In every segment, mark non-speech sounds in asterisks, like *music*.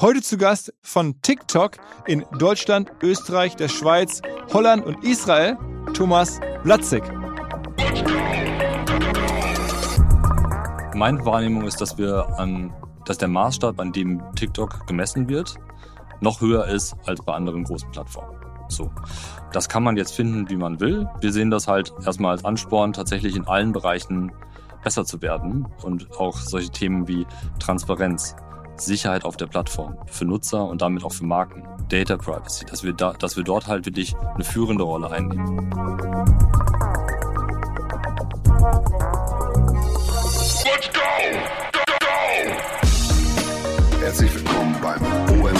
Heute zu Gast von TikTok in Deutschland, Österreich, der Schweiz, Holland und Israel, Thomas Blatzig. Meine Wahrnehmung ist, dass wir an, dass der Maßstab, an dem TikTok gemessen wird, noch höher ist als bei anderen großen Plattformen. So. Das kann man jetzt finden, wie man will. Wir sehen das halt erstmal als Ansporn, tatsächlich in allen Bereichen besser zu werden und auch solche Themen wie Transparenz, Sicherheit auf der Plattform für Nutzer und damit auch für Marken, Data Privacy, dass wir, da, dass wir dort halt wirklich eine führende Rolle einnehmen. Let's go! Go, go! Herzlich willkommen beim OMR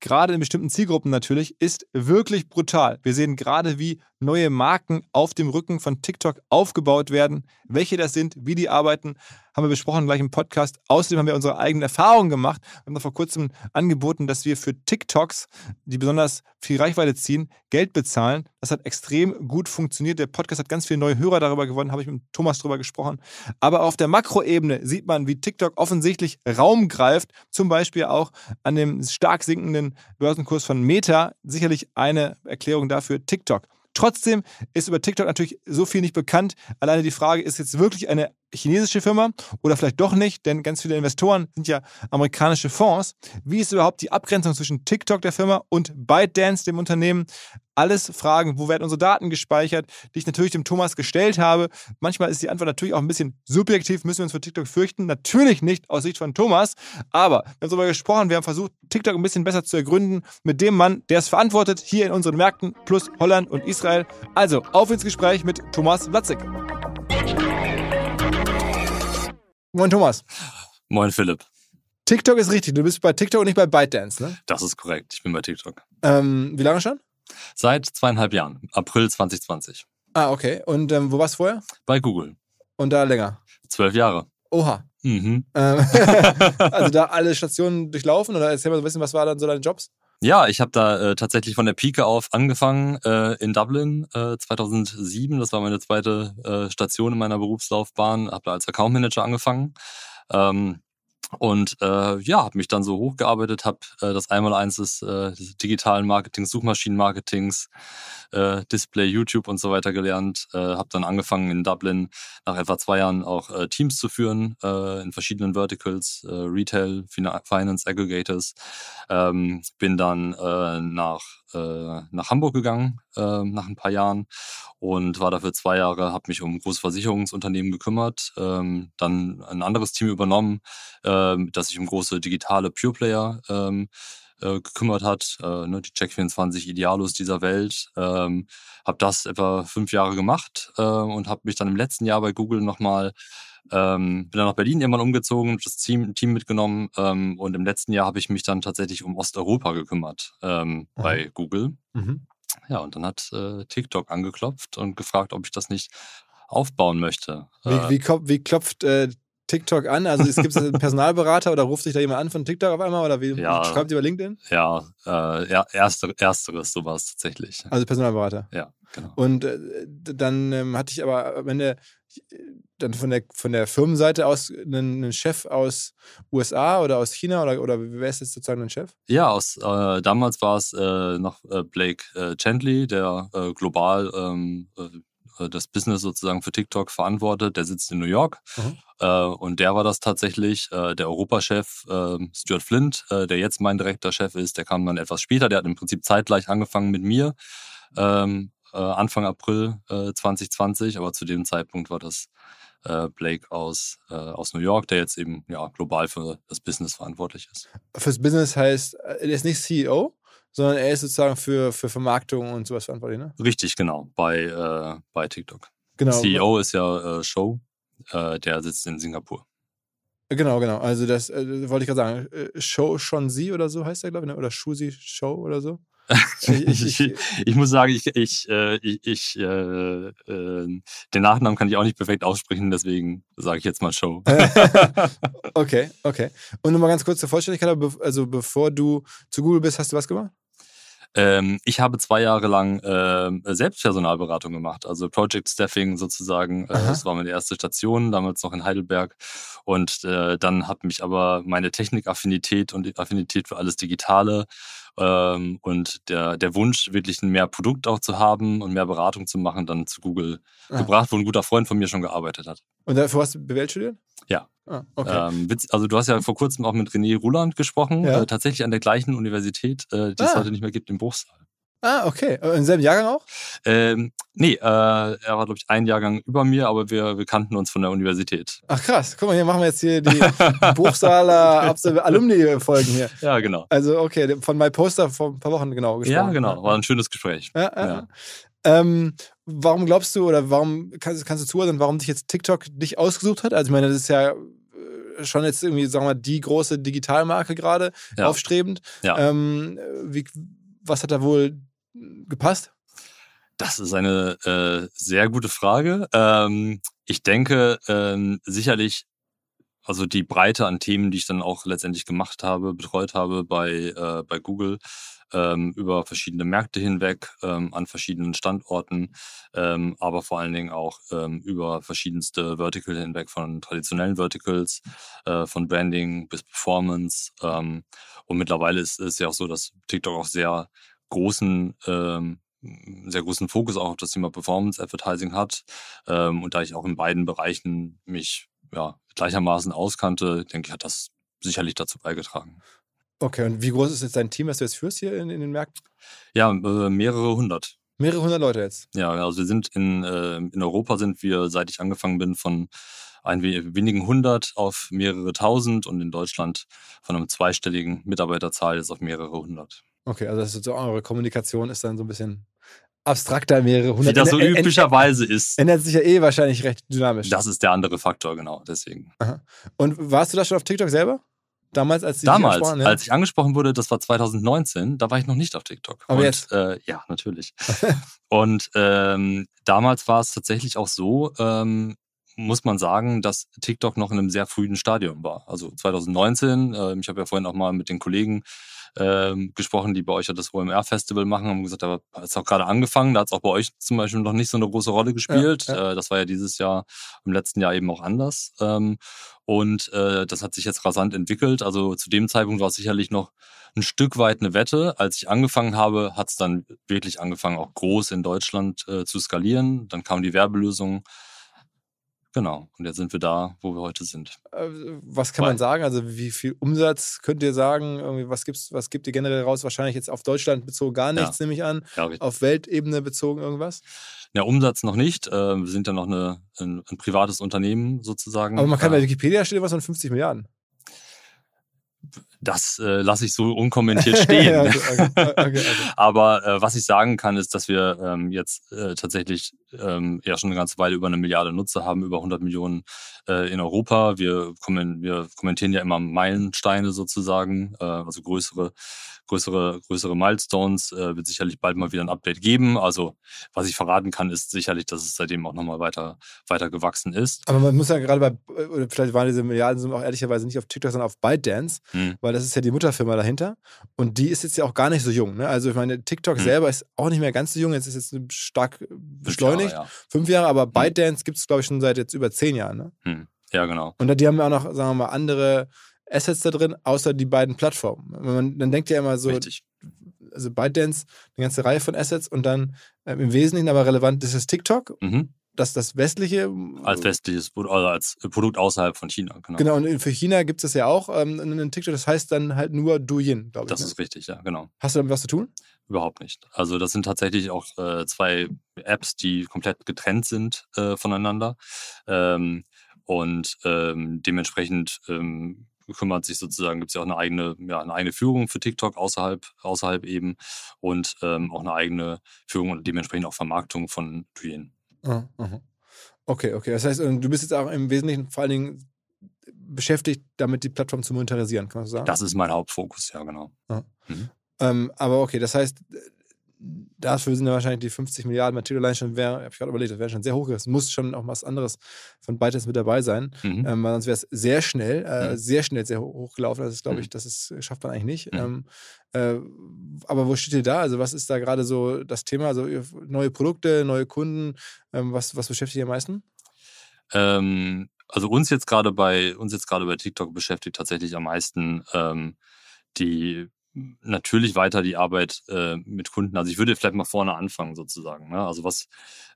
gerade in bestimmten Zielgruppen natürlich, ist wirklich brutal. Wir sehen gerade, wie neue Marken auf dem Rücken von TikTok aufgebaut werden. Welche das sind, wie die arbeiten, haben wir besprochen gleich im Podcast. Außerdem haben wir unsere eigenen Erfahrungen gemacht. Wir haben da vor kurzem angeboten, dass wir für TikToks, die besonders viel Reichweite ziehen, Geld bezahlen. Das hat extrem gut funktioniert. Der Podcast hat ganz viele neue Hörer darüber gewonnen, habe ich mit Thomas darüber gesprochen. Aber auf der Makroebene sieht man, wie TikTok offensichtlich Raum greift, zum Beispiel auch an dem stark sinkenden Börsenkurs von Meta. Sicherlich eine Erklärung dafür, TikTok. Trotzdem ist über TikTok natürlich so viel nicht bekannt. Alleine die Frage, ist jetzt wirklich eine chinesische Firma oder vielleicht doch nicht, denn ganz viele Investoren sind ja amerikanische Fonds. Wie ist überhaupt die Abgrenzung zwischen TikTok der Firma und ByteDance dem Unternehmen? Alles Fragen, wo werden unsere Daten gespeichert, die ich natürlich dem Thomas gestellt habe. Manchmal ist die Antwort natürlich auch ein bisschen subjektiv, müssen wir uns für TikTok fürchten. Natürlich nicht aus Sicht von Thomas, aber wir haben darüber gesprochen, wir haben versucht, TikTok ein bisschen besser zu ergründen mit dem Mann, der es verantwortet, hier in unseren Märkten plus Holland und Israel. Also, auf ins Gespräch mit Thomas Watzig. Moin Thomas. Moin Philipp. TikTok ist richtig. Du bist bei TikTok und nicht bei ByteDance, ne? Das ist korrekt. Ich bin bei TikTok. Ähm, wie lange schon? Seit zweieinhalb Jahren. April 2020. Ah, okay. Und ähm, wo warst du vorher? Bei Google. Und da länger? Zwölf Jahre. Oha. Mhm. Ähm, *laughs* *laughs* also da alle Stationen durchlaufen oder erzähl mal so ein bisschen, was waren dann so deine Jobs? Ja, ich habe da äh, tatsächlich von der Pike auf angefangen äh, in Dublin äh, 2007. Das war meine zweite äh, Station in meiner Berufslaufbahn. Habe da als Account Manager angefangen. Ähm, und äh, ja, habe mich dann so hochgearbeitet, habe äh, das Einmaleins des, äh, digitalen Marketings, Suchmaschinenmarketings, äh, Display, YouTube und so weiter gelernt. Äh, habe dann angefangen in Dublin nach etwa zwei Jahren auch äh, Teams zu führen äh, in verschiedenen Verticals, äh, Retail, Fina Finance, Aggregators. Ähm, bin dann äh, nach äh, nach Hamburg gegangen äh, nach ein paar Jahren und war dafür zwei Jahre, habe mich um große Versicherungsunternehmen gekümmert, ähm, dann ein anderes Team übernommen, ähm, das sich um große digitale Pure Player ähm, äh, gekümmert hat, äh, ne, die Check24 Idealos dieser Welt. Ähm, habe das etwa fünf Jahre gemacht äh, und habe mich dann im letzten Jahr bei Google nochmal ähm, bin dann nach Berlin irgendwann umgezogen, das Team, Team mitgenommen ähm, und im letzten Jahr habe ich mich dann tatsächlich um Osteuropa gekümmert ähm, bei Google. Mhm. Ja, und dann hat äh, TikTok angeklopft und gefragt, ob ich das nicht aufbauen möchte. Wie, Äh, wie, klopft, wie klopft äh, TikTok an? Also es gibt einen *laughs* Personalberater oder ruft sich da jemand an von TikTok auf einmal oder wie Ja. schreibt ihr über LinkedIn? ja, äh, ja erste, ersteres, so war es tatsächlich. Also Personalberater. Ja, genau. Und äh, dann ähm, hatte ich aber am Ende dann von der, von der Firmenseite aus einen, einen Chef aus USA oder aus China oder, oder wer ist jetzt sozusagen ein Chef? Ja, aus, äh, damals war es äh, noch äh, Blake äh, Chandley, der äh, global ähm, äh, das Business sozusagen für TikTok verantwortet. Der sitzt in New York. Mhm. Äh, und der war das tatsächlich, äh, der Europachef äh, Stuart Flint, äh, der jetzt mein direkter Chef ist, der kam dann etwas später. Der hat im Prinzip zeitgleich angefangen mit mir. Ähm, äh, Anfang April äh, 2020, aber zu dem Zeitpunkt war das äh, Blake aus, äh, aus New York, der jetzt eben ja, global für das Business verantwortlich ist. Fürs Business heißt, äh, er ist nicht CEO, sondern er ist sozusagen für, für Vermarktung und sowas verantwortlich, ne? Richtig, genau, bei, äh, bei TikTok. Genau. CEO ist ja äh, Show, äh, der sitzt in Singapur. Genau, genau. Also das äh, wollte ich gerade sagen. Äh, Show schon Sie oder so heißt er, glaube ich, ne? oder Shusi Show oder so. *laughs* Ich- ich- ich, ich muss sagen, ich, ich, äh, ich, äh, äh, den Nachnamen kann ich auch nicht perfekt aussprechen, deswegen sage ich jetzt mal Show. *laughs* okay, okay. Und nochmal ganz kurz zur Vollständigkeit, also bevor du zu Google bist, hast du was gemacht? Ähm, ich habe zwei Jahre lang ähm, Selbstpersonalberatung gemacht, also Project Staffing sozusagen. Äh, Aha. das war meine erste Station, damals noch in Heidelberg. Und äh, dann hat mich aber meine Technikaffinität und die Affinität für alles Digitale ähm, und der, der Wunsch, wirklich mehr Produkt auch zu haben und mehr Beratung zu machen, dann zu Google Ah. gebracht, wo ein guter Freund von mir schon gearbeitet hat. Und dafür hast du BWL studiert? Ja. Ah, okay. Ähm, also du hast ja vor kurzem auch mit René Ruland gesprochen, Ja. äh, tatsächlich an der gleichen Universität, äh, die es Ah. heute nicht mehr gibt, im Bruchsal. ah, okay. Äh, Im selben Jahrgang auch? Ähm, nee, äh, er war, glaube ich, einen Jahrgang über mir, aber wir, wir kannten uns von der Universität. Ach krass. Guck mal, hier machen wir jetzt hier die *laughs* Buchsaler Alumni-Folgen hier. Ja, genau. Also, okay, von My Poster vor ein paar Wochen genau gesprochen. Ja, genau. War ein schönes Gespräch. Ja, ja. Ähm, warum glaubst du oder warum kannst, kannst du zuhören, warum dich jetzt TikTok dich ausgesucht hat? Also ich meine, das ist ja äh, schon jetzt irgendwie, sagen wir mal, die große Digitalmarke gerade, Ja. aufstrebend. Ja. Ähm, wie, was hat da wohl gepasst? Das ist eine äh, sehr gute Frage. Ähm, ich denke ähm, sicherlich, also die Breite an Themen, die ich dann auch letztendlich gemacht habe, betreut habe bei, äh, bei Google, ähm, über verschiedene Märkte hinweg, ähm, an verschiedenen Standorten, ähm, aber vor allen Dingen auch ähm, über verschiedenste Vertical hinweg, von traditionellen Verticals, äh, von Branding bis Performance. Ähm, und mittlerweile ist es ja auch so, dass TikTok auch sehr großen ähm, sehr großen Fokus auch auf das Thema Performance Advertising hat. Und da ich auch in beiden Bereichen mich ja, gleichermaßen auskannte, denke ich, hat das sicherlich dazu beigetragen. Okay, und wie groß ist jetzt dein Team, das du jetzt führst hier in, in den Märkten? Ja, äh, mehrere hundert. Mehrere hundert Leute jetzt. Ja, also wir sind in, äh, in Europa sind wir, seit ich angefangen bin, von ein we- wenigen hundert auf mehrere tausend und in Deutschland von einem zweistelligen Mitarbeiterzahl jetzt auf mehrere hundert. Okay, also das ist so eure Kommunikation ist dann so ein bisschen abstrakter, mehrere hundert. Wie das so üblicherweise ist. Ändert sich ja eh wahrscheinlich recht dynamisch. Das ist der andere Faktor, genau, deswegen. Und warst du da schon auf TikTok selber? Damals, als Damals, ja? als ich angesprochen wurde, das war 2019, da war ich noch nicht auf TikTok. Aber und, jetzt? Äh, ja, natürlich. *laughs* und ähm, damals war es tatsächlich auch so, ähm, muss man sagen, dass TikTok noch in einem sehr frühen Stadium war. Also 2019, ähm, ich habe ja vorhin auch mal mit den Kollegen ähm, gesprochen, die bei euch ja das OMR-Festival machen, haben gesagt, da hat es auch gerade angefangen, da hat es auch bei euch zum Beispiel noch nicht so eine große Rolle gespielt. ja. Äh, das war ja dieses Jahr, im letzten Jahr eben auch anders. Ähm, und äh, das hat sich jetzt rasant entwickelt. Also zu dem Zeitpunkt war es sicherlich noch ein Stück weit eine Wette. Als ich angefangen habe, hat es dann wirklich angefangen, auch groß in Deutschland äh, zu skalieren. Dann kam die Werbelösung. Genau. Und jetzt sind wir da, wo wir heute sind. Äh, Was kann man Weil- sagen? Also wie viel Umsatz könnt ihr sagen? Irgendwie, was, gibt's, was gibt ihr generell raus? Wahrscheinlich jetzt auf Deutschland bezogen gar Ja. nichts, nehme ich an. Ja. Auf Weltebene bezogen irgendwas? Ja, Umsatz noch nicht. Äh, wir sind ja noch eine, ein, ein privates Unternehmen sozusagen. Aber man kann bei äh, Wikipedia steht was von 50 Milliarden. das äh, lasse ich so unkommentiert *laughs* stehen. Ja, okay, okay, okay. *laughs* Aber äh, was ich sagen kann, ist, dass wir ähm, jetzt äh, tatsächlich ähm, ja schon eine ganze Weile über eine Milliarde Nutzer haben, über 100 Millionen äh, in Europa. Wir, kommen, wir kommentieren ja immer Meilensteine sozusagen, äh, also größere, größere, größere Milestones, äh, wird sicherlich bald mal wieder ein Update geben. Also was ich verraten kann, ist sicherlich, dass es seitdem auch nochmal weiter, weiter gewachsen ist. Aber man muss ja gerade bei, oder vielleicht waren diese Milliarden auch ehrlicherweise nicht auf TikTok, sondern auf ByteDance, Hm. weil das ist ja die Mutterfirma dahinter. Und die ist jetzt ja auch gar nicht so jung. Ne? Also ich meine, TikTok Hm. selber ist auch nicht mehr ganz so jung. Jetzt ist jetzt stark beschleunigt. Jahre, Fünf Jahre, aber ByteDance gibt es, glaube ich, schon seit jetzt über zehn Jahren. Ne? ja. Hm. ja, genau. Und die haben ja auch noch, sagen wir mal, andere Assets da drin, außer die beiden Plattformen. Wenn Man, dann denkt ja immer so, Richtig. also ByteDance, eine ganze Reihe von Assets und dann ähm, im Wesentlichen aber relevant ist das TikTok, Mhm. das das westliche. Als westliches Produkt, also als Produkt außerhalb von China, genau. Genau, und für China gibt es das ja auch ähm, in TikTok, das heißt dann halt nur Douyin, glaube ich. Das ne? ist richtig, ja, genau. Hast du damit was zu tun? Überhaupt nicht. Also das sind tatsächlich auch äh, zwei Apps, die komplett getrennt sind äh, voneinander. Ähm, und ähm, dementsprechend ähm, kümmert sich sozusagen, gibt es ja auch eine eigene, ja, eine eigene Führung für TikTok außerhalb, außerhalb eben und ähm, auch eine eigene Führung und dementsprechend auch Vermarktung von Douyin. Ah. Okay, okay. Das heißt, du bist jetzt auch im Wesentlichen vor allen Dingen beschäftigt, damit die Plattform zu monetarisieren, kann man so sagen? Das ist mein Hauptfokus, ja, genau. Ähm, aber okay, das heißt, dafür sind ja wahrscheinlich die 50 Milliarden Material allein schon, wäre, habe ich gerade überlegt, das wäre schon sehr hoch. Es muss schon auch was anderes von ByteDance mit dabei sein, Mhm. ähm, weil sonst wäre es sehr schnell, äh, Mhm. sehr schnell sehr hoch, hochgelaufen. Das ist, glaube ich, Mhm. das ist, schafft man eigentlich nicht. Mhm. Ähm, äh, aber wo steht ihr da? Also, was ist da gerade so das Thema? Also, neue Produkte, neue Kunden, ähm, was, was beschäftigt ihr am meisten? Ähm, also uns jetzt gerade bei uns jetzt gerade bei TikTok beschäftigt tatsächlich am meisten ähm, die natürlich weiter die Arbeit äh, mit Kunden. Also ich würde vielleicht mal vorne anfangen sozusagen. Ne? Also was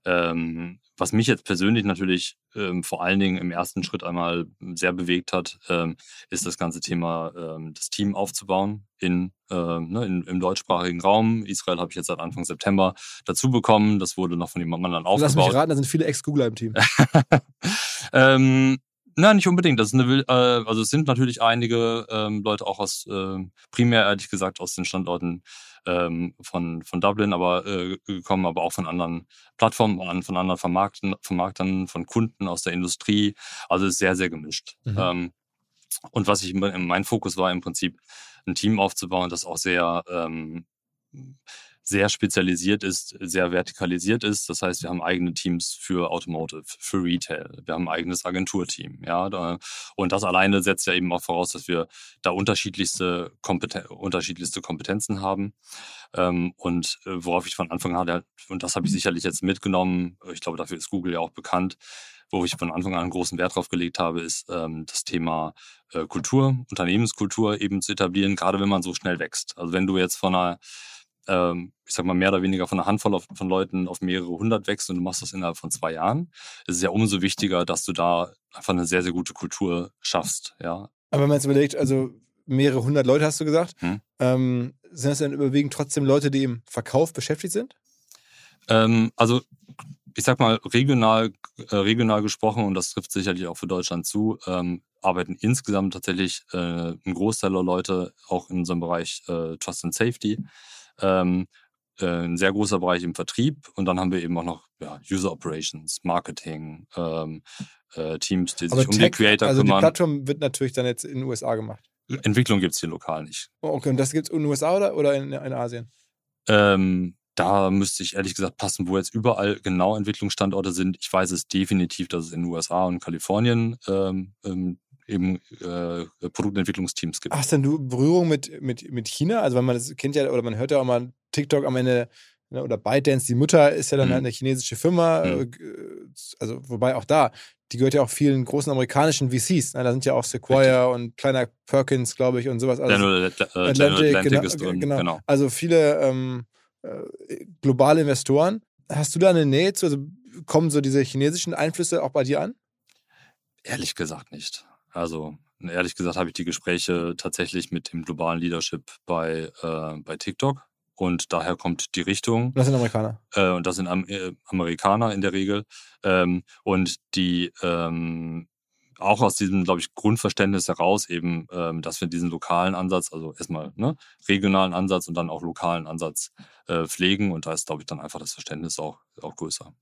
ähm, was mich jetzt persönlich natürlich ähm, vor allen Dingen im ersten Schritt einmal sehr bewegt hat, ähm, ist das ganze Thema ähm, das Team aufzubauen in, ähm, ne, in im deutschsprachigen Raum. Israel habe ich jetzt seit Anfang September dazu bekommen. Das wurde noch von jemand anderen Lass aufgebaut. mich raten, da sind viele Ex-Googler im Team. *laughs* nein, nicht unbedingt. Das ist eine, äh, also es sind natürlich einige ähm, Leute auch aus, äh, primär ehrlich gesagt aus den Standorten ähm, von, von Dublin, aber äh, gekommen, aber auch von anderen Plattformen, an- von anderen Vermarkten, Vermarktern, von Kunden aus der Industrie. Also es ist sehr, sehr gemischt. Mhm. Ähm, und was ich mein Fokus war im Prinzip ein Team aufzubauen, das auch sehr ähm, sehr spezialisiert ist, sehr vertikalisiert ist. Das heißt, wir haben eigene Teams für Automotive, für Retail. Wir haben ein eigenes Agenturteam. Ja, und das alleine setzt ja eben auch voraus, dass wir da unterschiedlichste, Kompeten unterschiedlichste Kompetenzen haben. Ähm, und äh, worauf ich von Anfang an hatte, und das habe ich sicherlich jetzt mitgenommen, ich glaube, dafür ist Google ja auch bekannt, wo ich von Anfang an großen Wert drauf gelegt habe, ist ähm, das Thema äh, Kultur, Unternehmenskultur eben zu etablieren, gerade wenn man so schnell wächst. Also wenn du jetzt von einer ähm, ich sag mal, mehr oder weniger von einer Handvoll auf, von Leuten auf mehrere hundert wächst und du machst das innerhalb von zwei Jahren, ist es ja umso wichtiger, dass du da einfach eine sehr, sehr gute Kultur schaffst, ja. Aber wenn man jetzt überlegt, also mehrere hundert Leute hast du gesagt, Hm. ähm, sind das dann überwiegend trotzdem Leute, die im Verkauf beschäftigt sind? Ähm, also, ich sag mal, regional, äh, regional gesprochen, und das trifft sicherlich auch für Deutschland zu, ähm, arbeiten insgesamt tatsächlich äh, ein Großteil der Leute auch in unserem Bereich äh, Trust and Safety. Ähm, äh, ein sehr großer Bereich im Vertrieb und dann haben wir eben auch noch ja, User Operations, Marketing, ähm, äh, Teams, die sich Aber um die Tech, Creator also die kümmern. Plattform wird natürlich dann jetzt in den USA gemacht. Entwicklung gibt's hier lokal nicht. Oh, Okay, und das gibt es in den USA oder, oder in, in Asien? Ähm, da müsste ich ehrlich gesagt passen, wo jetzt überall genau Entwicklungsstandorte sind. Ich weiß es definitiv, dass es in den USA und Kalifornien ähm, ähm, eben äh, Produktentwicklungsteams gibt. Hast denn du Berührung mit, mit, mit China? Also, wenn man das kennt ja, oder man hört ja auch mal TikTok am Ende, ne, oder ByteDance, die Mutter ist ja dann Mhm. halt eine chinesische Firma. Mhm. äh, Also, wobei auch da, die gehört ja auch vielen großen amerikanischen VCs. Ne? Da sind ja auch Sequoia und kleiner Perkins, glaube ich, und sowas. alles. General, äh, Atlantic, General Atlantic genau, ist drin, genau. genau. Also viele ähm, äh, globale Investoren. Hast du da eine Nähe zu? Also kommen so diese chinesischen Einflüsse auch bei dir an? Ehrlich gesagt nicht. Also ehrlich gesagt habe ich die Gespräche tatsächlich mit dem globalen Leadership bei, äh, bei TikTok. Und daher kommt die Richtung. Das sind Amerikaner. äh, und das sind Am äh, Amerikaner in der Regel. Ähm, und die ähm, auch aus diesem, glaube ich, Grundverständnis heraus eben, ähm, dass wir diesen lokalen Ansatz, also erstmal ne, regionalen Ansatz und dann auch lokalen Ansatz äh, pflegen. Und da ist, glaube ich, dann einfach das Verständnis auch, auch größer.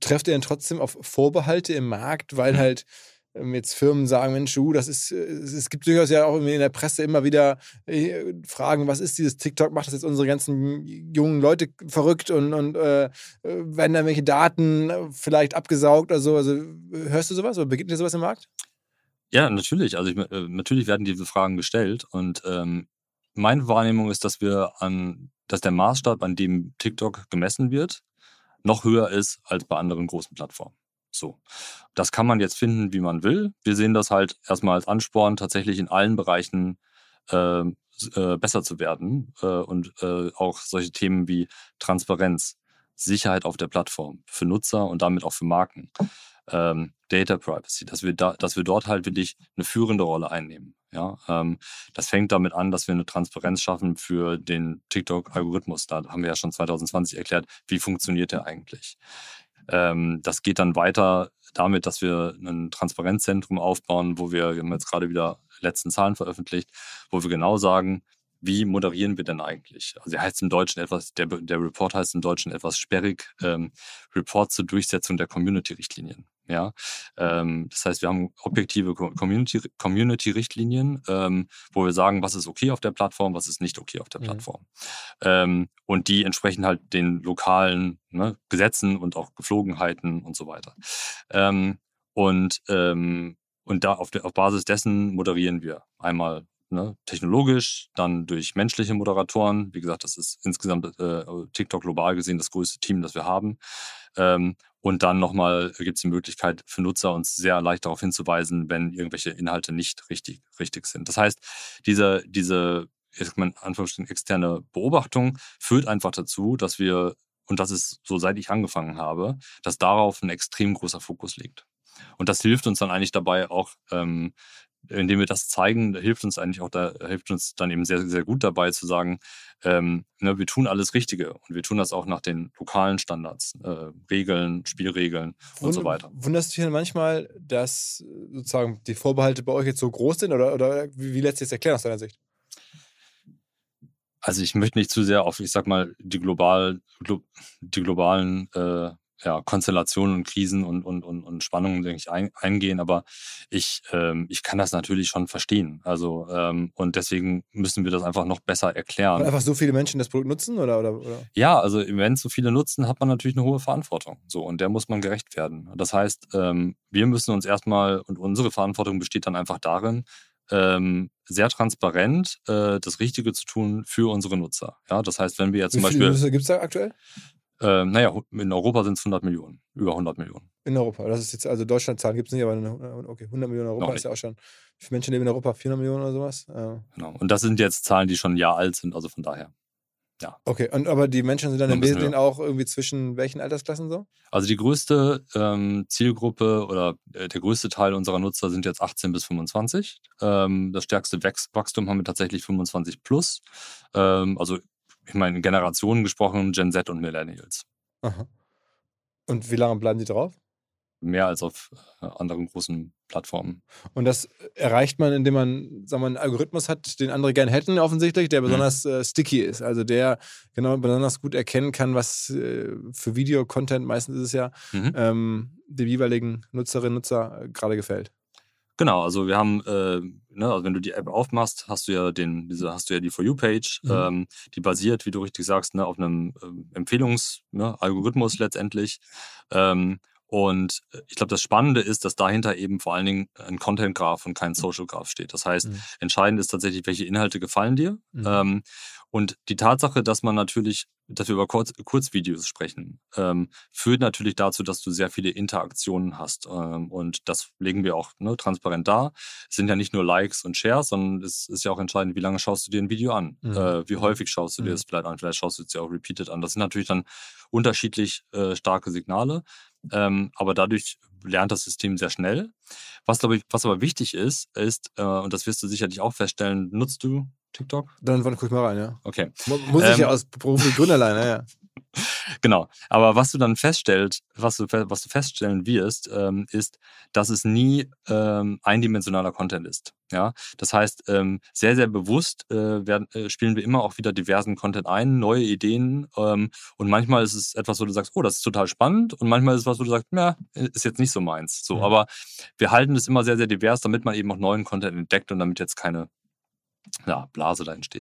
Trefft ihr denn trotzdem auf Vorbehalte im Markt, weil Mhm. halt jetzt Firmen sagen, Mensch, uh, das ist, äh, es gibt durchaus ja auch in der Presse immer wieder äh, Fragen, was ist dieses TikTok, macht das jetzt unsere ganzen jungen Leute verrückt und, und äh, werden da welche Daten vielleicht abgesaugt oder so? Also hörst du sowas oder begegnet dir sowas im Markt? Ja, natürlich. Also ich, äh, natürlich werden diese Fragen gestellt und ähm, meine Wahrnehmung ist, dass wir an, dass der Maßstab, an dem TikTok gemessen wird, noch höher ist als bei anderen großen Plattformen. So. Das kann man jetzt finden, wie man will. Wir sehen das halt erstmal als Ansporn, tatsächlich in allen Bereichen äh, äh, besser zu werden äh, und äh, auch solche Themen wie Transparenz, Sicherheit auf der Plattform für Nutzer und damit auch für Marken, ähm, Data Privacy, dass wir da, dass wir dort halt wirklich eine führende Rolle einnehmen. Ja, ähm, das fängt damit an, dass wir eine Transparenz schaffen für den TikTok-Algorithmus. Da haben wir ja schon 2020 erklärt, wie funktioniert der eigentlich. Ähm, das geht dann weiter damit, dass wir ein Transparenzzentrum aufbauen, wo wir, wir haben jetzt gerade wieder letzten Zahlen veröffentlicht, wo wir genau sagen, wie moderieren wir denn eigentlich? Also heißt im Deutschen etwas, der, der Report heißt im Deutschen etwas sperrig, ähm, Report zur Durchsetzung der Community-Richtlinien. Ja, ähm, das heißt, wir haben objektive Community-Richtlinien, ähm, wo wir sagen, was ist okay auf der Plattform, was ist nicht okay auf der mhm. Plattform. Ähm, und die entsprechen halt den lokalen ne, Gesetzen und auch Geflogenheiten und so weiter. Ähm, und ähm, und da auf, der, auf Basis dessen moderieren wir einmal ne, technologisch, dann durch menschliche Moderatoren. Wie gesagt, das ist insgesamt äh, TikTok global gesehen das größte Team, das wir haben. Ähm, und dann nochmal gibt es die Möglichkeit für Nutzer, uns sehr leicht darauf hinzuweisen, wenn irgendwelche Inhalte nicht richtig, richtig sind. Das heißt, diese, diese in Anführungsstrichen externe Beobachtung führt einfach dazu, dass wir, und das ist so seit ich angefangen habe, dass darauf ein extrem großer Fokus liegt. Und das hilft uns dann eigentlich dabei auch ähm, indem wir das zeigen, hilft uns eigentlich auch da, hilft uns dann eben sehr, sehr gut dabei zu sagen, ähm, ne, wir tun alles Richtige und wir tun das auch nach den lokalen Standards, äh, Regeln, Spielregeln und Wund so weiter. Wunderst du dich denn manchmal, dass sozusagen die Vorbehalte bei euch jetzt so groß sind oder, oder wie, wie lässt sich das erklären aus deiner Sicht? Also ich möchte nicht zu sehr auf, ich sag mal, die global, glo die globalen äh, ja, Konstellationen und Krisen und, und, und, und Spannungen, denke ich, ein, eingehen. Aber ich, ähm, ich kann das natürlich schon verstehen. Also, ähm, und deswegen müssen wir das einfach noch besser erklären. Weil einfach so viele Menschen das Produkt nutzen oder, oder, oder? Ja, also wenn so viele nutzen, hat man natürlich eine hohe Verantwortung. So, und der muss man gerecht werden. Das heißt, ähm, wir müssen uns erstmal, und unsere Verantwortung besteht dann einfach darin, ähm, sehr transparent äh, das Richtige zu tun für unsere Nutzer. Ja, das heißt, wenn wir jetzt zum Beispiel. Wie viele gibt es da aktuell? Äh, naja, in Europa sind es 100 Millionen, über 100 Millionen. In Europa, das ist jetzt, also Deutschland-Zahlen gibt es nicht, aber okay, 100 Millionen in Europa ist ja auch schon, viele Menschen leben in Europa? 400 Millionen oder sowas? Genau, und das sind jetzt Zahlen, die schon ein Jahr alt sind, also von daher. Ja. Okay, und, aber die Menschen sind dann im Wesentlichen auch irgendwie zwischen welchen Altersklassen so? Also die größte ähm, Zielgruppe oder äh, der größte Teil unserer Nutzer sind jetzt 18 bis 25. Ähm, das stärkste Wachstum haben wir tatsächlich 25 plus. Ähm, also ich meine, Generationen gesprochen, Gen Z und Millennials. Aha. Und wie lange bleiben die drauf? Mehr als auf äh, anderen großen Plattformen. Und das erreicht man, indem man, sagen wir, einen Algorithmus hat, den andere gerne hätten, offensichtlich, der mhm. besonders mhm. äh, sticky ist. Also der genau besonders gut erkennen kann, was äh, für Videocontent, meistens ist es ja, mhm. ähm, dem jeweiligen Nutzerinnen Nutzer äh, gerade gefällt. Genau, also wir haben, äh, ne, also wenn du die App aufmachst, hast du ja den, diese, hast du ja die For You-Page, mhm. ähm, die basiert, wie du richtig sagst, ne, auf einem äh, Empfehlungsalgorithmus ne, letztendlich. Ähm, und äh, ich glaube, das Spannende ist, dass dahinter eben vor allen Dingen ein Content Graph und kein Social Graph steht. Das heißt, mhm. entscheidend ist tatsächlich, welche Inhalte gefallen dir. Mhm. Ähm, und die Tatsache, dass man natürlich, dass wir über Kurz, Kurzvideos sprechen, ähm, führt natürlich dazu, dass du sehr viele Interaktionen hast. Ähm, und das legen wir auch ne, transparent dar. Es sind ja nicht nur Likes und Shares, sondern es ist ja auch entscheidend, wie lange schaust du dir ein Video an? Mhm. Äh, wie häufig schaust du dir es mhm. vielleicht an? Vielleicht schaust du es dir auch repeated an. Das sind natürlich dann unterschiedlich äh, starke Signale. Ähm, aber dadurch lernt das System sehr schnell. Was, glaube ich, was aber wichtig ist, ist, äh, und das wirst du sicherlich auch feststellen, nutzt du TikTok? Dann guck ich mal rein, ja. Okay. Muss ich ähm, ja aus beruflichen Gründen alleine, ja. *laughs* Genau. Aber was du dann feststellst, was du, was du feststellen wirst, ähm, ist, dass es nie ähm, eindimensionaler Content ist. Ja, das heißt, ähm, sehr, sehr bewusst äh, werden, äh, spielen wir immer auch wieder diversen Content ein, neue Ideen. Ähm, und manchmal ist es etwas, wo du sagst, oh, das ist total spannend. Und manchmal ist es was, wo du sagst, ja, ist jetzt nicht so meins. So, mhm. aber wir halten es immer sehr, sehr divers, damit man eben auch neuen Content entdeckt und damit jetzt keine ja, Blase da entsteht.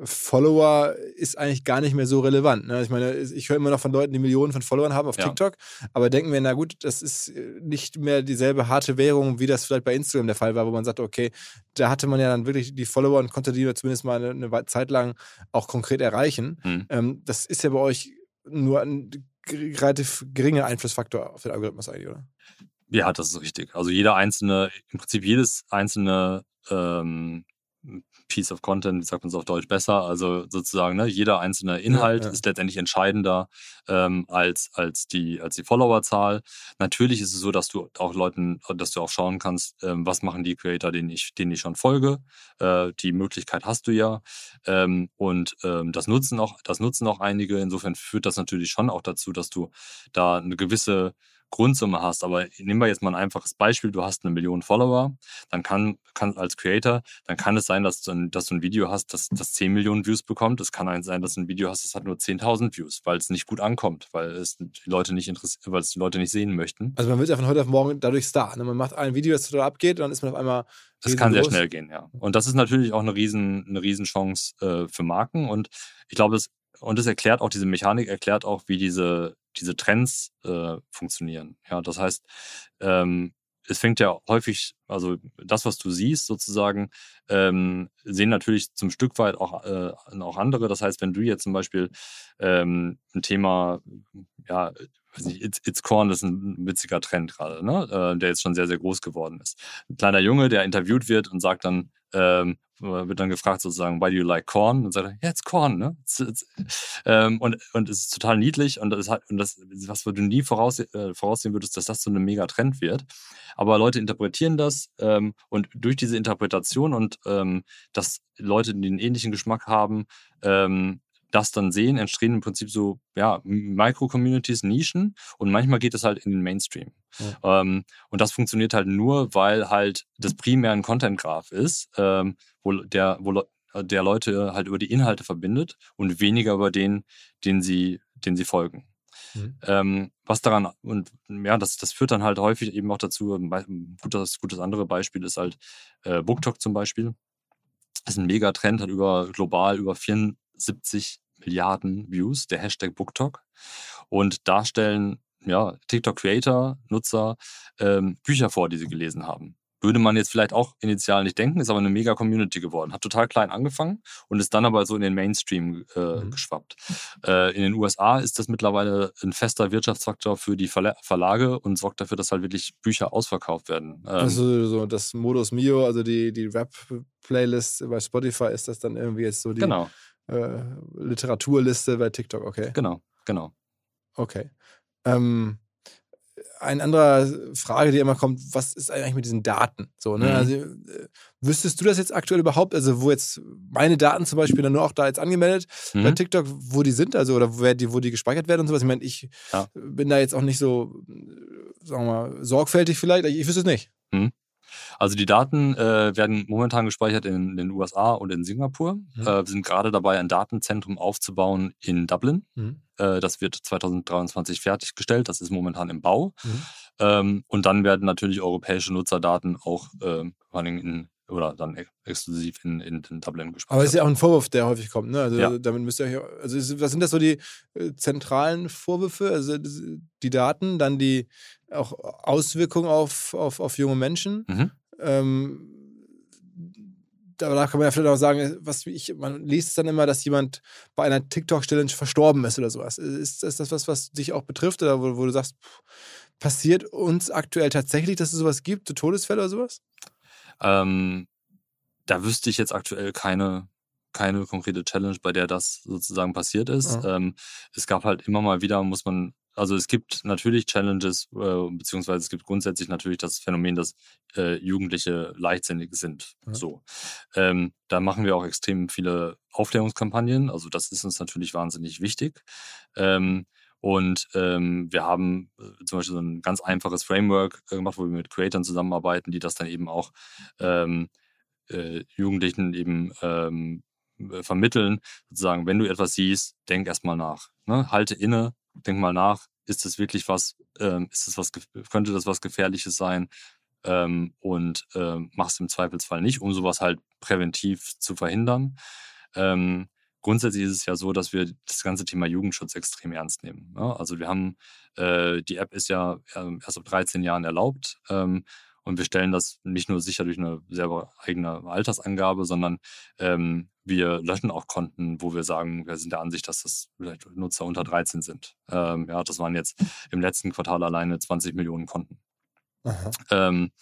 Follower ist eigentlich gar nicht mehr so relevant. Ne? Ich meine, ich höre immer noch von Leuten, die Millionen von Followern haben auf ja. TikTok, aber denken wir, na gut, das ist äh, nicht mehr dieselbe harte Währung, wie das vielleicht bei Instagram der Fall war, wo man sagt, okay, da hatte man ja dann wirklich die Follower und konnte die zumindest mal eine, eine Zeit lang auch konkret erreichen. Mhm. Ähm, das ist ja bei euch nur ein relativ geringer Einflussfaktor auf den Algorithmus eigentlich, oder? Ja, das ist richtig. Also jeder einzelne, im Prinzip jedes einzelne ähm, Piece of Content, wie sagt man es auf Deutsch besser? Also sozusagen, ne, jeder einzelne Inhalt ja, ja. ist letztendlich entscheidender ähm, als, als die, als die Followerzahl. Natürlich ist es so, dass du auch Leuten, dass du auch schauen kannst, ähm, was machen die Creator, denen ich, denen ich schon folge. Äh, die Möglichkeit hast du ja. Ähm, und ähm, das nutzen auch, das nutzen auch einige. Insofern führt das natürlich schon auch dazu, dass du da eine gewisse Grundsumme hast. Aber nehmen wir jetzt mal ein einfaches Beispiel. Du hast eine Million Follower, dann kann, kann als Creator, dann kann es sein, dass du ein, dass du ein Video hast, das, das 10 Millionen Views bekommt. Es kann sein, dass du ein Video hast, das hat nur 10.000 Views, weil es nicht gut ankommt, weil es die Leute nicht interessiert, weil es die Leute nicht sehen möchten. Also man wird ja von heute auf morgen dadurch Star. Ne? Man macht ein Video, das total abgeht und dann ist man auf einmal das kann sehr schnell gehen, ja. Und das ist natürlich auch eine riesen, eine Riesenchance äh, für Marken. Und ich glaube, das, und das erklärt auch, diese Mechanik erklärt auch, wie diese, diese Trends äh, funktionieren. Ja, das heißt, ähm, es fängt ja häufig, also das, was du siehst, sozusagen, ähm, sehen natürlich zum Stück weit auch, äh, auch andere. Das heißt, wenn du jetzt zum Beispiel ähm, ein Thema, ja, weiß nicht, It's, It's Corn das ist ein witziger Trend gerade, ne? Äh, der jetzt schon sehr, sehr groß geworden ist. Ein kleiner Junge, der interviewt wird und sagt dann, ähm, wird dann gefragt sozusagen, why do you like corn? Und sagt er, ja, it's corn, ne? It's, it's, ähm, und, und es ist total niedlich und das, und das was du nie voraus, äh, voraussehen würdest, dass das so ein mega Trend wird. Aber Leute interpretieren das ähm, und durch diese Interpretation und ähm, dass Leute den ähnlichen Geschmack haben, ähm, das dann sehen, entstehen im Prinzip so ja, Micro-Communities, Nischen und manchmal geht es halt in den Mainstream. Ja. Ähm, und das funktioniert halt nur, weil halt das primär ein Content-Graph ist, ähm, wo der, wo der Leute halt über die Inhalte verbindet und weniger über den, den sie, den sie folgen. Mhm. Ähm, was daran, und ja, das, das führt dann halt häufig eben auch dazu, ein gutes, gutes andere Beispiel ist halt äh, BookTok zum Beispiel. Das ist ein Megatrend, hat über global über 74 Milliarden Views, der Hashtag BookTok. Und da stellen ja, TikTok-Creator, Nutzer ähm, Bücher vor, die sie gelesen haben. Würde man jetzt vielleicht auch initial nicht denken, ist aber eine mega Community geworden. Hat total klein angefangen und ist dann aber so in den Mainstream äh, mhm. geschwappt. Äh, in den USA ist das mittlerweile ein fester Wirtschaftsfaktor für die Verla Verlage und sorgt dafür, dass halt wirklich Bücher ausverkauft werden. Ähm, also so das Modus Mio, also die, die Rap-Playlist bei Spotify ist das dann irgendwie jetzt so die genau. Äh, Literaturliste bei TikTok, okay? Genau, genau. Okay. Ähm, eine andere Frage, die immer kommt, was ist eigentlich mit diesen Daten? So, ne? Mhm. Also, äh, wüsstest du das jetzt aktuell überhaupt? Also, wo jetzt meine Daten zum Beispiel dann nur auch da jetzt angemeldet mhm. bei TikTok, wo die sind, also oder wo die, wo die gespeichert werden und sowas? Ich meine, ich ja. bin da jetzt auch nicht so, sagen wir mal, sorgfältig vielleicht. Ich, ich wüsste es nicht. Mhm. Also die Daten äh, werden momentan gespeichert in den USA und in Singapur. Mhm. Äh, wir sind gerade dabei, ein Datenzentrum aufzubauen in Dublin. Mhm. Äh, das wird 2023 fertiggestellt. Das ist momentan im Bau. Mhm. Ähm, und dann werden natürlich europäische Nutzerdaten auch ähm, vor allem in oder dann ex exklusiv in, in, in Dublin gespeichert. Aber es ist ja auch ein Vorwurf, der häufig kommt. Ne? Also ja. damit müsst ihr euch, also was sind das so die äh, zentralen Vorwürfe? Also die Daten, dann die auch Auswirkungen auf, auf, auf junge Menschen. Mhm. Ähm, da kann man ja vielleicht auch sagen, was ich, man liest dann immer, dass jemand bei einer TikTok-Challenge verstorben ist oder sowas. Ist, ist das was, was dich auch betrifft oder wo, wo du sagst, pff, passiert uns aktuell tatsächlich, dass es sowas gibt, so Todesfälle oder sowas? Ähm, da wüsste ich jetzt aktuell keine, keine konkrete Challenge, bei der das sozusagen passiert ist. Ja. Ähm, es gab halt immer mal wieder, muss man also es gibt natürlich Challenges, äh, beziehungsweise es gibt grundsätzlich natürlich das Phänomen, dass äh, Jugendliche leichtsinnig sind. Ja. So. Ähm, da machen wir auch extrem viele Aufklärungskampagnen. Also das ist uns natürlich wahnsinnig wichtig. Ähm, und ähm, wir haben äh, zum Beispiel so ein ganz einfaches Framework äh, gemacht, wo wir mit Creatoren zusammenarbeiten, die das dann eben auch ähm, äh, Jugendlichen eben ähm, äh, vermitteln, sozusagen, wenn du etwas siehst, denk erstmal nach. Ne? Halte inne, denk mal nach, ist das wirklich was, ähm, ist das was, könnte das was Gefährliches sein? Ähm, und ähm, machst im Zweifelsfall nicht, um sowas halt präventiv zu verhindern. Ähm, grundsätzlich ist es ja so, dass wir das ganze Thema Jugendschutz extrem ernst nehmen. Ne? Also wir haben, äh, die App ist ja ähm, erst ab 13 Jahren erlaubt. Ähm, und wir stellen das nicht nur sicher durch eine selber eigene Altersangabe, sondern ähm, wir löschen auch Konten, wo wir sagen, wir sind der Ansicht, dass das vielleicht Nutzer unter 13 sind. Ähm, ja, das waren jetzt im letzten Quartal alleine 20 Millionen Konten. Ähm,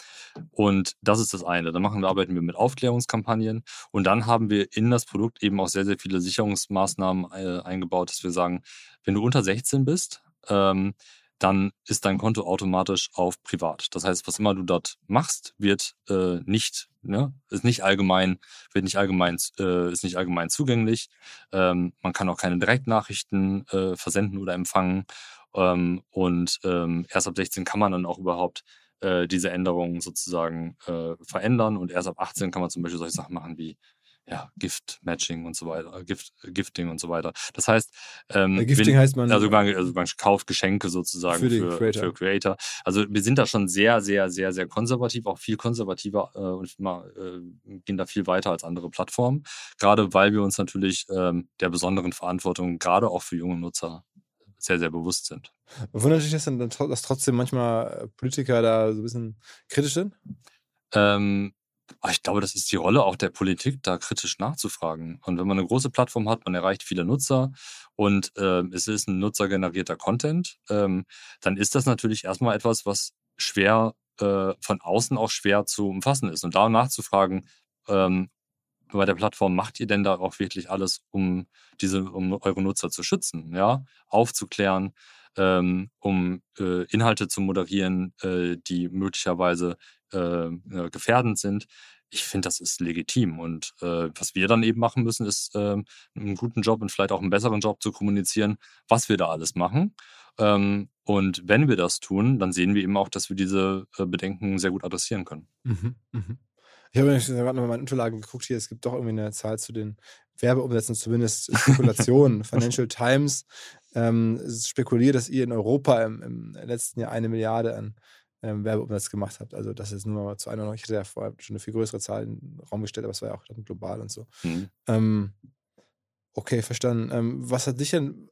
und das ist das eine. Dann machen wir, arbeiten wir mit Aufklärungskampagnen und dann haben wir in das Produkt eben auch sehr, sehr viele Sicherungsmaßnahmen äh, eingebaut, dass wir sagen, wenn du unter 16 bist, ähm, dann ist dein Konto automatisch auf privat. Das heißt, was immer du dort machst, wird äh, nicht, ne, ist nicht allgemein, wird nicht allgemein, äh, ist nicht allgemein zugänglich. Ähm, man kann auch keine Direktnachrichten äh, versenden oder empfangen. Ähm, und ähm, erst ab 16 kann man dann auch überhaupt äh, diese Änderungen sozusagen äh, verändern. Und erst ab 18 kann man zum Beispiel solche Sachen machen wie ja, Gift-Matching und so weiter, äh, Gift, Gifting und so weiter. Das heißt, ähm, Gifting wenn, heißt man. Also, also man kauft Geschenke sozusagen für, für, Creator. für, Creator. Also wir sind da schon sehr, sehr, sehr, sehr konservativ, auch viel konservativer äh, und immer, äh, gehen da viel weiter als andere Plattformen. Gerade weil wir uns natürlich ähm, der besonderen Verantwortung, gerade auch für junge Nutzer, sehr, sehr bewusst sind. Wundert dich das dann, dass trotzdem manchmal Politiker da so ein bisschen kritisch sind? Ähm, ich glaube, das ist die Rolle auch der Politik, da kritisch nachzufragen. Und wenn man eine große Plattform hat, man erreicht viele Nutzer und äh, es ist ein nutzergenerierter Content, ähm, dann ist das natürlich erstmal etwas, was schwer äh, von außen auch schwer zu umfassen ist. Und da nachzufragen, ähm, bei der Plattform macht ihr denn da auch wirklich alles, um diese, um eure Nutzer zu schützen, ja, aufzuklären, ähm, um äh, Inhalte zu moderieren, äh, die möglicherweise äh, äh, gefährdend sind. Ich finde, das ist legitim. Und äh, was wir dann eben machen müssen, ist äh, einen guten Job und vielleicht auch einen besseren Job zu kommunizieren, was wir da alles machen. Ähm, und wenn wir das tun, dann sehen wir eben auch, dass wir diese äh, Bedenken sehr gut adressieren können. Mhm, mh. Ich habe gerade noch mal meine Unterlagen geguckt hier. Es gibt doch irgendwie eine Zahl zu den Werbeumsätzen, zumindest Spekulationen. *laughs* Financial Times ähm, spekuliert, dass ihr in Europa im, im letzten Jahr eine Milliarde an ähm, Werbeumsatz gemacht habt. Also das ist nur mal zu einer noch. Ich hatte ja vorher schon eine viel größere Zahl in den Raum gestellt, aber es war ja auch dann global und so. Mhm. Ähm, okay, verstanden. Ähm, was hat dich denn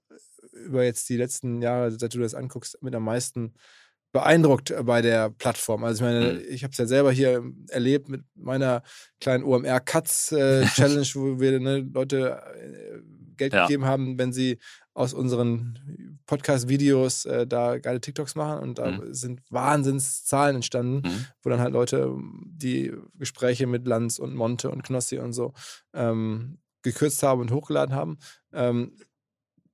über jetzt die letzten Jahre, seit du das anguckst, mit am meisten beeindruckt bei der Plattform. Also ich meine, Mhm. ich habe es ja selber hier erlebt mit meiner kleinen OMR Cuts äh, *laughs* Challenge, wo wir ne, Leute äh, Geld Ja. gegeben haben, wenn sie aus unseren Podcast-Videos äh, da geile TikToks machen und da Mhm. sind Wahnsinnszahlen entstanden, Mhm. wo dann halt Leute die Gespräche mit Lanz und Monte und Knossi und so ähm, gekürzt haben und hochgeladen haben. Ähm,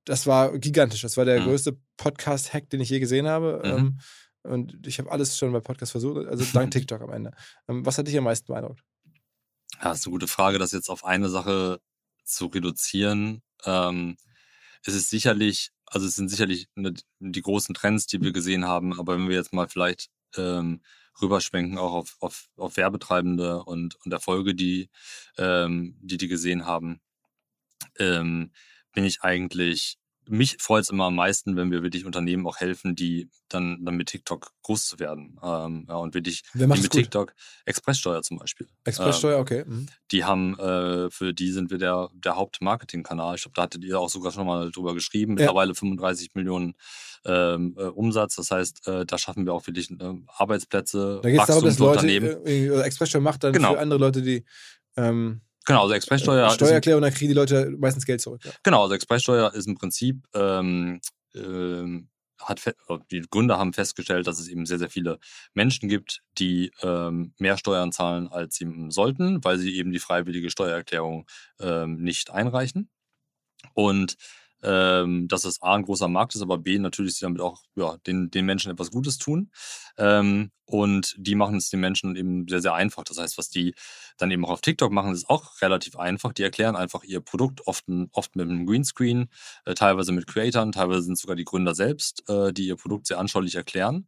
das war gigantisch. Das war der Mhm. größte Podcast-Hack, den ich je gesehen habe. Mhm. Ähm, und ich habe alles schon bei Podcasts versucht, also dank *laughs* TikTok am Ende. Ähm, was hat dich am meisten beeindruckt? Ja, ist eine gute Frage, das jetzt auf eine Sache zu reduzieren. Ähm, es ist sicherlich, also es sind sicherlich ne, die großen Trends, die wir gesehen haben, aber wenn wir jetzt mal vielleicht ähm, rüberschwenken auch auf, auf, auf Werbetreibende und, und Erfolge, die, ähm, die die gesehen haben, ähm, bin ich eigentlich, mich freut es immer am meisten, wenn wir wirklich Unternehmen auch helfen, die dann, dann mit TikTok groß zu werden. Ähm, ja, und wirklich die mit gut? TikTok, Expresssteuer zum Beispiel. Expresssteuer, okay. Mhm. Die haben, äh, für die sind wir der, der Hauptmarketingkanal. Ich glaube, da hattet ihr auch sogar schon mal drüber geschrieben. Ja. Mittlerweile 35 Millionen ähm, äh, Umsatz. Das heißt, äh, da schaffen wir auch wirklich äh, Arbeitsplätze, Da geht es darum, dass Leute, oder Expresssteuer macht dann Genau. für andere Leute die ähm, Genau, also Expresssteuer ist, Steuererklärung, dann kriegen die Leute meistens Geld zurück. Ja. genau, also Expresssteuer ist im Prinzip ähm, ähm, hat oder die Gründer haben festgestellt, dass es eben sehr, sehr viele Menschen gibt, die ähm, mehr Steuern zahlen, als sie sollten, weil sie eben die freiwillige Steuererklärung ähm, nicht einreichen. Und ähm, dass es A ein großer Markt ist, aber B natürlich sie damit auch ja, den, den Menschen etwas Gutes tun. Ähm, und die machen es den Menschen eben sehr, sehr einfach. Das heißt, was die dann eben auch auf TikTok machen, ist auch relativ einfach. Die erklären einfach ihr Produkt oft, oft mit einem Greenscreen, äh, teilweise mit Creatoren, teilweise sind sogar die Gründer selbst, äh, die ihr Produkt sehr anschaulich erklären.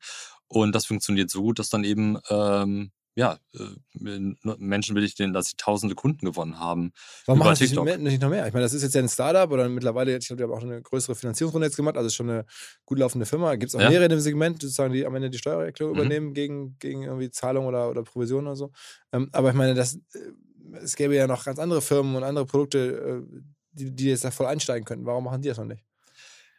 Und das funktioniert so gut, dass dann eben ähm, ja, äh, Menschen will ich denen, dass sie tausende Kunden gewonnen haben. Warum machen das nicht, nicht noch mehr? Ich meine, das ist jetzt ja ein Startup oder mittlerweile, ich glaube, die haben auch eine größere Finanzierungsrunde jetzt gemacht, also schon eine gut laufende Firma. Gibt es auch Ja. mehrere in dem Segment, sozusagen, die am Ende die Steuererklärung Mhm. übernehmen gegen, gegen irgendwie Zahlung oder, oder Provision oder so. Ähm, aber ich meine, das, äh, es gäbe ja noch ganz andere Firmen und andere Produkte, äh, die, die jetzt da voll einsteigen könnten. Warum machen die das noch nicht?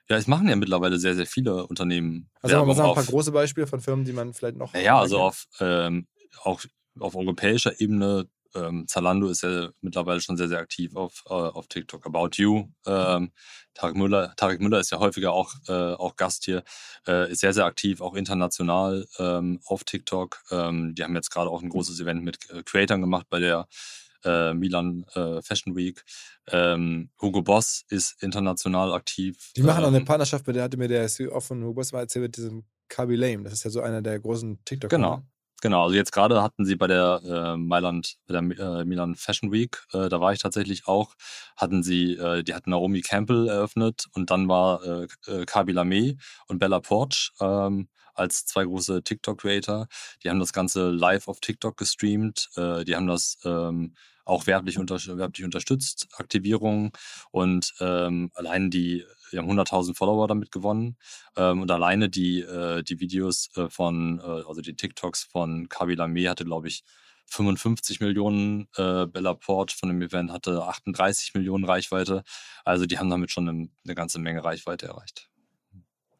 Ja, es machen ja mittlerweile sehr, sehr viele Unternehmen. Also wir mal Werbung sagen, ein paar große Beispiele von Firmen, die man vielleicht noch. Naja, also auf, ähm, auch auf europäischer Ebene, ähm, Zalando ist ja mittlerweile schon sehr, sehr aktiv auf, äh, auf TikTok. About You, ähm, Tarek Müller, Tarek Müller ist ja häufiger auch, äh, auch Gast hier, äh, ist sehr, sehr aktiv, auch international ähm, auf TikTok. Ähm, die haben jetzt gerade auch ein großes Event mit äh, Creatern gemacht bei der äh, Milan äh, Fashion Week. Ähm, Hugo Boss ist international aktiv. Die machen auch eine ähm, Partnerschaft, bei der hatte mir der CEO von Hubers mal erzählt mit diesem Kaby Lame. Das ist ja so einer der großen tiktok Genau. Genau, also jetzt gerade hatten sie bei der äh, Mailand, bei der äh, Milan Fashion Week, äh, da war ich tatsächlich auch, hatten sie, äh, die hatten Naomi Campbell eröffnet und dann war äh, äh, Kabi Lame und Bella Porch ähm, als zwei große TikTok-Creator. Die haben das Ganze live auf TikTok gestreamt, äh, die haben das ähm, auch werblich, unter, werblich unterstützt, Aktivierung und ähm, allein die, die haben 100.000 Follower damit gewonnen ähm, und alleine die, äh, die Videos äh, von, äh, also die TikToks von Kabi Lame hatte, glaube ich, 55 Millionen, äh, Bella Port von dem Event hatte 38 Millionen Reichweite. Also die haben damit schon eine, eine ganze Menge Reichweite erreicht.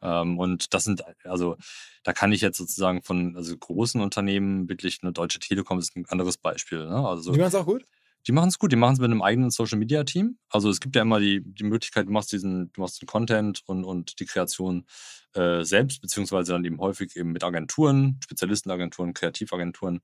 Ähm, und das sind, also da kann ich jetzt sozusagen von also großen Unternehmen wirklich, eine Deutsche Telekom ist ein anderes Beispiel. Ne? Also Die machen es auch gut. die machen es gut, die machen es mit einem eigenen Social Media Team. Also es gibt ja immer die, die Möglichkeit, du machst diesen, du machst den Content und, und die Kreation äh, selbst, beziehungsweise dann eben häufig eben mit Agenturen, Spezialistenagenturen, Kreativagenturen.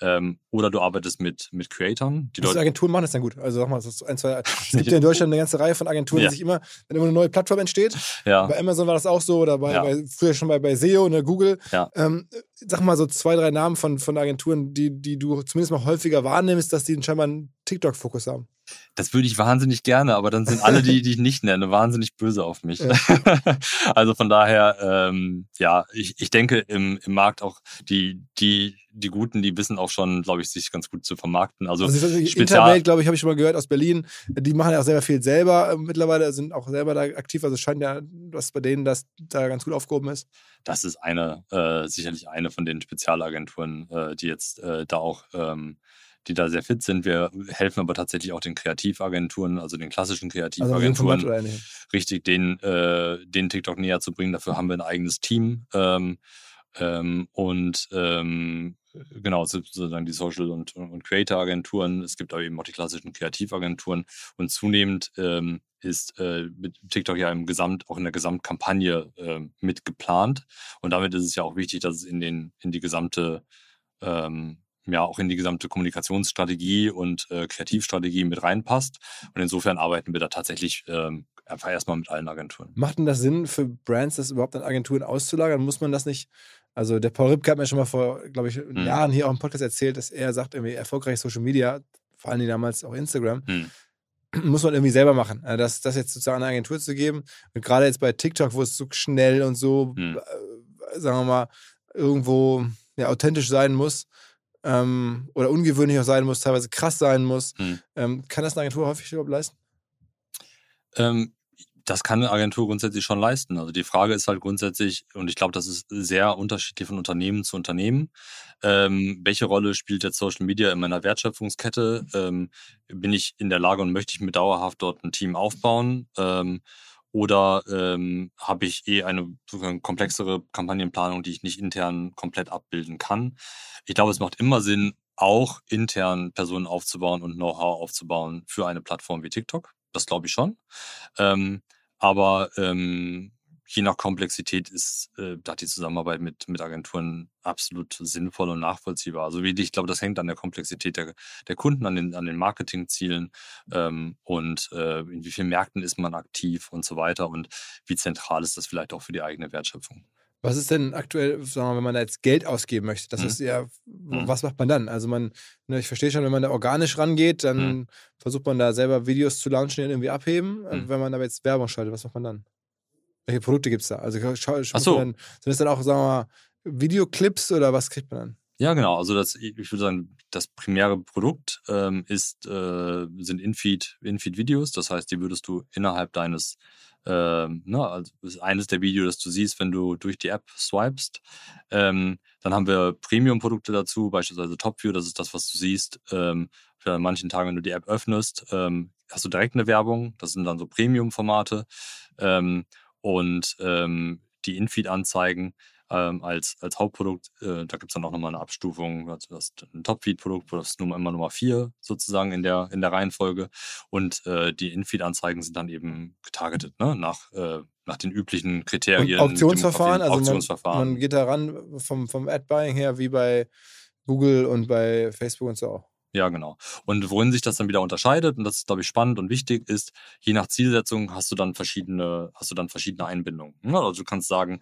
Ähm, oder du arbeitest mit, mit Creatoren. Die Leute, Agenturen machen das dann gut. Also sag mal, das ist ein, zwei, es *laughs* gibt ja in Deutschland eine ganze Reihe von Agenturen, Ja. die sich immer, wenn immer eine neue Plattform entsteht, ja, bei Amazon war das auch so oder bei, Ja. bei früher schon bei, bei SEO, ne, Google. Ähm, sag mal so zwei, drei Namen von, von Agenturen, die, die du zumindest mal häufiger wahrnimmst, dass die scheinbar einen TikTok-Fokus haben. das würde ich wahnsinnig gerne, aber dann sind alle, die, die ich nicht nenne, wahnsinnig böse auf mich. Ja. *laughs* also von daher, ähm, ja, ich, ich denke im, im Markt auch die, die, die Guten, die wissen auch schon, glaube ich, sich ganz gut zu vermarkten. Also, Also, Interwelt, glaube ich, habe ich schon mal gehört aus Berlin. Die machen ja auch sehr viel selber äh, mittlerweile, sind auch selber da aktiv. Also es scheint ja, dass bei denen das da ganz gut aufgehoben ist. das ist eine, äh, sicherlich eine von den Spezialagenturen, äh, die jetzt äh, da auch, ähm, die da sehr fit sind. Wir helfen aber tatsächlich auch den Kreativagenturen, also den klassischen Also Kreativagenturen, ähnlichem. richtig den, äh, den TikTok näher zu bringen. Dafür haben wir ein eigenes Team. Ähm, Ähm, und ähm, genau, sozusagen die Social- und, und Creator-Agenturen. Es gibt aber eben auch die klassischen Kreativagenturen. Und zunehmend ähm, ist äh, mit TikTok ja im Gesamt, auch in der Gesamtkampagne äh, mit geplant. Und damit ist es ja auch wichtig, dass es in, den, in die gesamte ähm, ja auch in die gesamte Kommunikationsstrategie und äh, Kreativstrategie mit reinpasst. Und insofern arbeiten wir da tatsächlich ähm, einfach erstmal mit allen Agenturen. Macht denn das Sinn für Brands, das überhaupt an Agenturen auszulagern? Muss man das nicht? Also der Paul Ripke hat mir schon mal vor, glaube ich, mhm. Jahren hier auch im Podcast erzählt, dass er sagt, irgendwie erfolgreich Social Media, vor allem damals auch Instagram, mhm. muss man irgendwie selber machen. Also das, das jetzt sozusagen an eine Agentur zu geben. Und gerade jetzt bei TikTok, wo es so schnell und so, mhm. äh, sagen wir mal, irgendwo ja, authentisch sein muss, ähm, oder ungewöhnlich auch sein muss, teilweise krass sein muss. Hm. Ähm, kann das eine Agentur häufig überhaupt leisten? Ähm, das kann eine Agentur grundsätzlich schon leisten. Also die Frage ist halt grundsätzlich, und ich glaube, das ist sehr unterschiedlich von Unternehmen zu Unternehmen. Ähm, welche Rolle spielt jetzt Social Media in meiner Wertschöpfungskette? Ähm, bin ich in der Lage und möchte ich mir dauerhaft dort ein Team aufbauen? Ähm, oder ähm, habe ich eh eine komplexere Kampagnenplanung, die ich nicht intern komplett abbilden kann? Ich glaube, es macht immer Sinn, auch intern Personen aufzubauen und Know-how aufzubauen für eine Plattform wie TikTok. Das glaube ich schon. Ähm, aber ähm, je nach Komplexität ist äh, da die Zusammenarbeit mit, mit Agenturen absolut sinnvoll und nachvollziehbar. Also wie ich glaube, das hängt an der Komplexität der, der Kunden, an den, an den Marketingzielen ähm, und äh, in wie vielen Märkten ist man aktiv und so weiter und wie zentral ist das vielleicht auch für die eigene Wertschöpfung. Was ist denn aktuell, sagen wir mal, wenn man da jetzt Geld ausgeben möchte? Das mhm. ist ja, mhm. was macht man dann? Also man, ne, ich verstehe schon, wenn man da organisch rangeht, dann mhm. versucht man da selber Videos zu launchen, die irgendwie abheben. Mhm. Wenn man aber jetzt Werbung schaltet, was macht man dann? Welche Produkte gibt es da? Also schau, schau so. dann, sind das dann auch, sagen wir mal, Videoclips oder was kriegt man dann? Ja, genau. Also das, ich würde sagen, das primäre Produkt ähm, ist, äh, sind Infeed, Infeed-Videos. Das heißt, die würdest du innerhalb deines, ähm, ne, also ist eines der Videos, das du siehst, wenn du durch die App swipest. Ähm, dann haben wir Premium-Produkte dazu, beispielsweise TopView, das ist das, was du siehst. Ähm, für manchen Tagen, wenn du die App öffnest, ähm, hast du direkt eine Werbung. Das sind dann so Premium-Formate. Und ähm, die Infeed-Anzeigen ähm, als, als Hauptprodukt, äh, da gibt es dann auch nochmal eine Abstufung, also das ein Top-Feed-Produkt, das ist Nummer, immer Nummer vier sozusagen in der, in der Reihenfolge und äh, die Infeed-Anzeigen sind dann eben getargetet, ne? nach, äh, nach den üblichen Kriterien. Und Auktionsverfahren, also Auktionsverfahren. Man, man geht da ran vom, vom Ad-Buying her wie bei Google und bei Facebook und so auch. Ja, genau. Und worin sich das dann wieder unterscheidet, und das ist, glaube ich, spannend und wichtig, ist, je nach Zielsetzung hast du dann verschiedene, hast du dann verschiedene Einbindungen. Also du kannst sagen,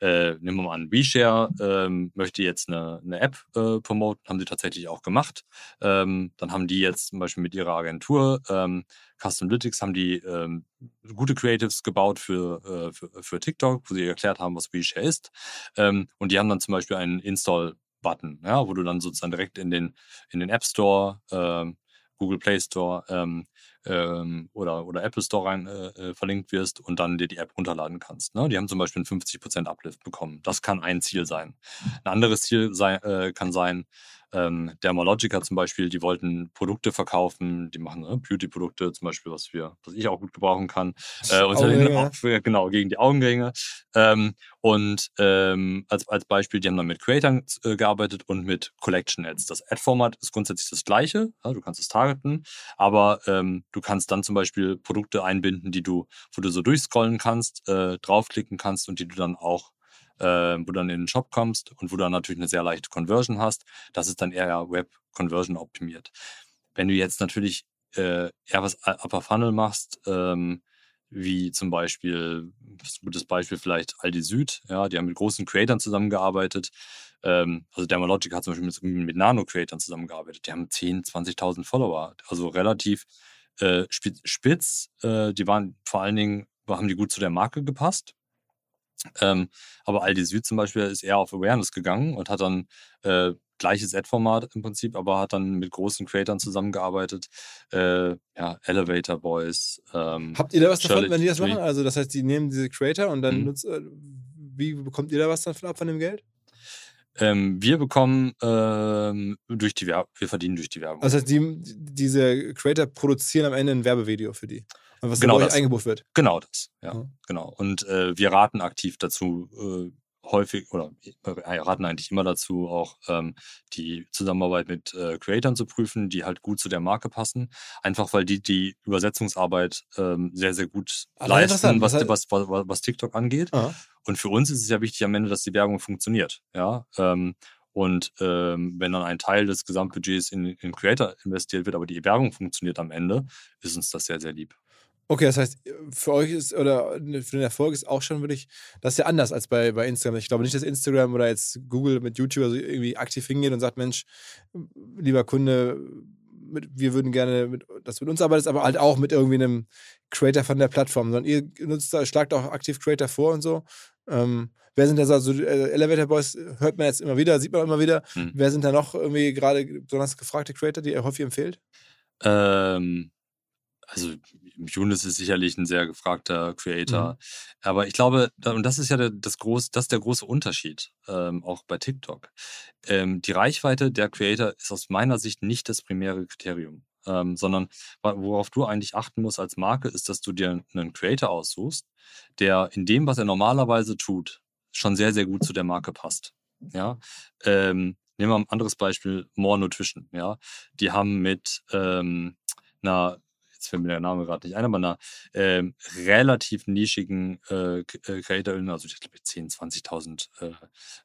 äh, nehmen wir mal an, WeShare ähm, möchte jetzt eine, eine App äh, promoten, haben sie tatsächlich auch gemacht. Ähm, dann haben die jetzt zum Beispiel mit ihrer Agentur ähm, Customalytics haben die ähm, gute Creatives gebaut für, äh, für, für TikTok, wo sie erklärt haben, was WeShare ist. Ähm, und die haben dann zum Beispiel einen Install Button, ja, wo du dann sozusagen direkt in den, in den App Store, ähm, Google Play Store ähm, ähm, oder, oder Apple Store rein äh, äh, verlinkt wirst und dann dir die App runterladen kannst. Ne? Die haben zum Beispiel einen 50% Uplift bekommen. Das kann ein Ziel sein. Ein anderes Ziel sei, äh, kann sein, ähm, Dermalogica zum Beispiel, die wollten Produkte verkaufen, die machen ne, Beauty-Produkte zum Beispiel, was wir, was ich auch gut gebrauchen kann. Äh, und auch für, genau, gegen die Augenringe. Ähm, und ähm, als, als Beispiel, die haben dann mit Creatern äh, gearbeitet und mit Collection Ads. Das Ad-Format ist grundsätzlich das gleiche, ja, du kannst es targeten, aber ähm, du kannst dann zum Beispiel Produkte einbinden, die du, wo du so durchscrollen kannst, äh, draufklicken kannst und die du dann auch äh, wo du dann in den Shop kommst und wo du dann natürlich eine sehr leichte Conversion hast. Das ist dann eher Web-Conversion optimiert. Wenn du jetzt natürlich äh, eher was Upper Funnel machst, ähm, wie zum Beispiel, ein gutes Beispiel vielleicht Aldi Süd, ja, die haben mit großen Creatern zusammengearbeitet. Ähm, also Dermalogic hat zum Beispiel mit, mit Nano-Creatern zusammengearbeitet. Die haben 10.000, 20.000 Follower, also relativ äh, spitz. Äh, die waren vor allen Dingen, haben die gut zu der Marke gepasst. Ähm, aber Aldi Süd zum Beispiel ist eher auf Awareness gegangen und hat dann äh, gleiches Ad-Format im Prinzip, aber hat dann mit großen Creators zusammengearbeitet. Äh, ja, Elevator Boys. Ähm, Habt ihr da was davon, wenn die das machen? Also das heißt, die nehmen diese Creator und dann mhm. nutzt, äh, wie bekommt ihr da was davon ab von dem Geld? Ähm, wir bekommen ähm, durch die Werbung, wir verdienen durch die Werbung. Also das heißt, die, diese Creator produzieren am Ende ein Werbevideo für die was genau das. eingebucht wird. Genau das, ja, mhm. genau. Und äh, wir raten aktiv dazu, äh, häufig oder äh, raten eigentlich immer dazu, auch ähm, die Zusammenarbeit mit äh, Creatoren zu prüfen, die halt gut zu der Marke passen. Einfach weil die die Übersetzungsarbeit ähm, sehr, sehr gut Ah, leisten, was, was, was, was TikTok angeht. Aha. Und für uns ist es ja wichtig am Ende, dass die Werbung funktioniert. Ja. Ähm, und ähm, wenn dann ein Teil des Gesamtbudgets in, in Creator investiert wird, aber die Werbung funktioniert am Ende, ist uns das sehr, sehr lieb. Okay, das heißt, für euch ist, oder für den Erfolg ist auch schon wirklich, das ist ja anders als bei, bei Instagram. Ich glaube nicht, dass Instagram oder jetzt Google mit YouTube also irgendwie aktiv hingeht und sagt, Mensch, lieber Kunde, mit, wir würden gerne, mit, dass du mit uns arbeitest, aber halt auch mit irgendwie einem Creator von der Plattform, sondern ihr nutzt da, schlagt auch aktiv Creator vor und so. Ähm, wer sind da so, also Elevator Boys hört man jetzt immer wieder, sieht man immer wieder. Hm. Wer sind da noch irgendwie gerade besonders gefragte Creator, die ihr häufig empfehlt? Ähm, also Younes ist sicherlich ein sehr gefragter Creator. Mhm. Aber ich glaube, und das ist ja der, das, groß, das ist der große Unterschied, ähm, auch bei TikTok. Ähm, die Reichweite der Creator ist aus meiner Sicht nicht das primäre Kriterium. Ähm, sondern worauf du eigentlich achten musst als Marke, ist, dass du dir einen Creator aussuchst, der in dem, was er normalerweise tut, schon sehr, sehr gut zu der Marke passt. Ja, ähm, nehmen wir ein anderes Beispiel, More Nutrition. Ja, die haben mit ähm, einer, jetzt fällt mir der Name gerade nicht ein, aber einer ähm, relativ nischigen äh, äh, Creatorin, also ich glaube 10.000, 20.000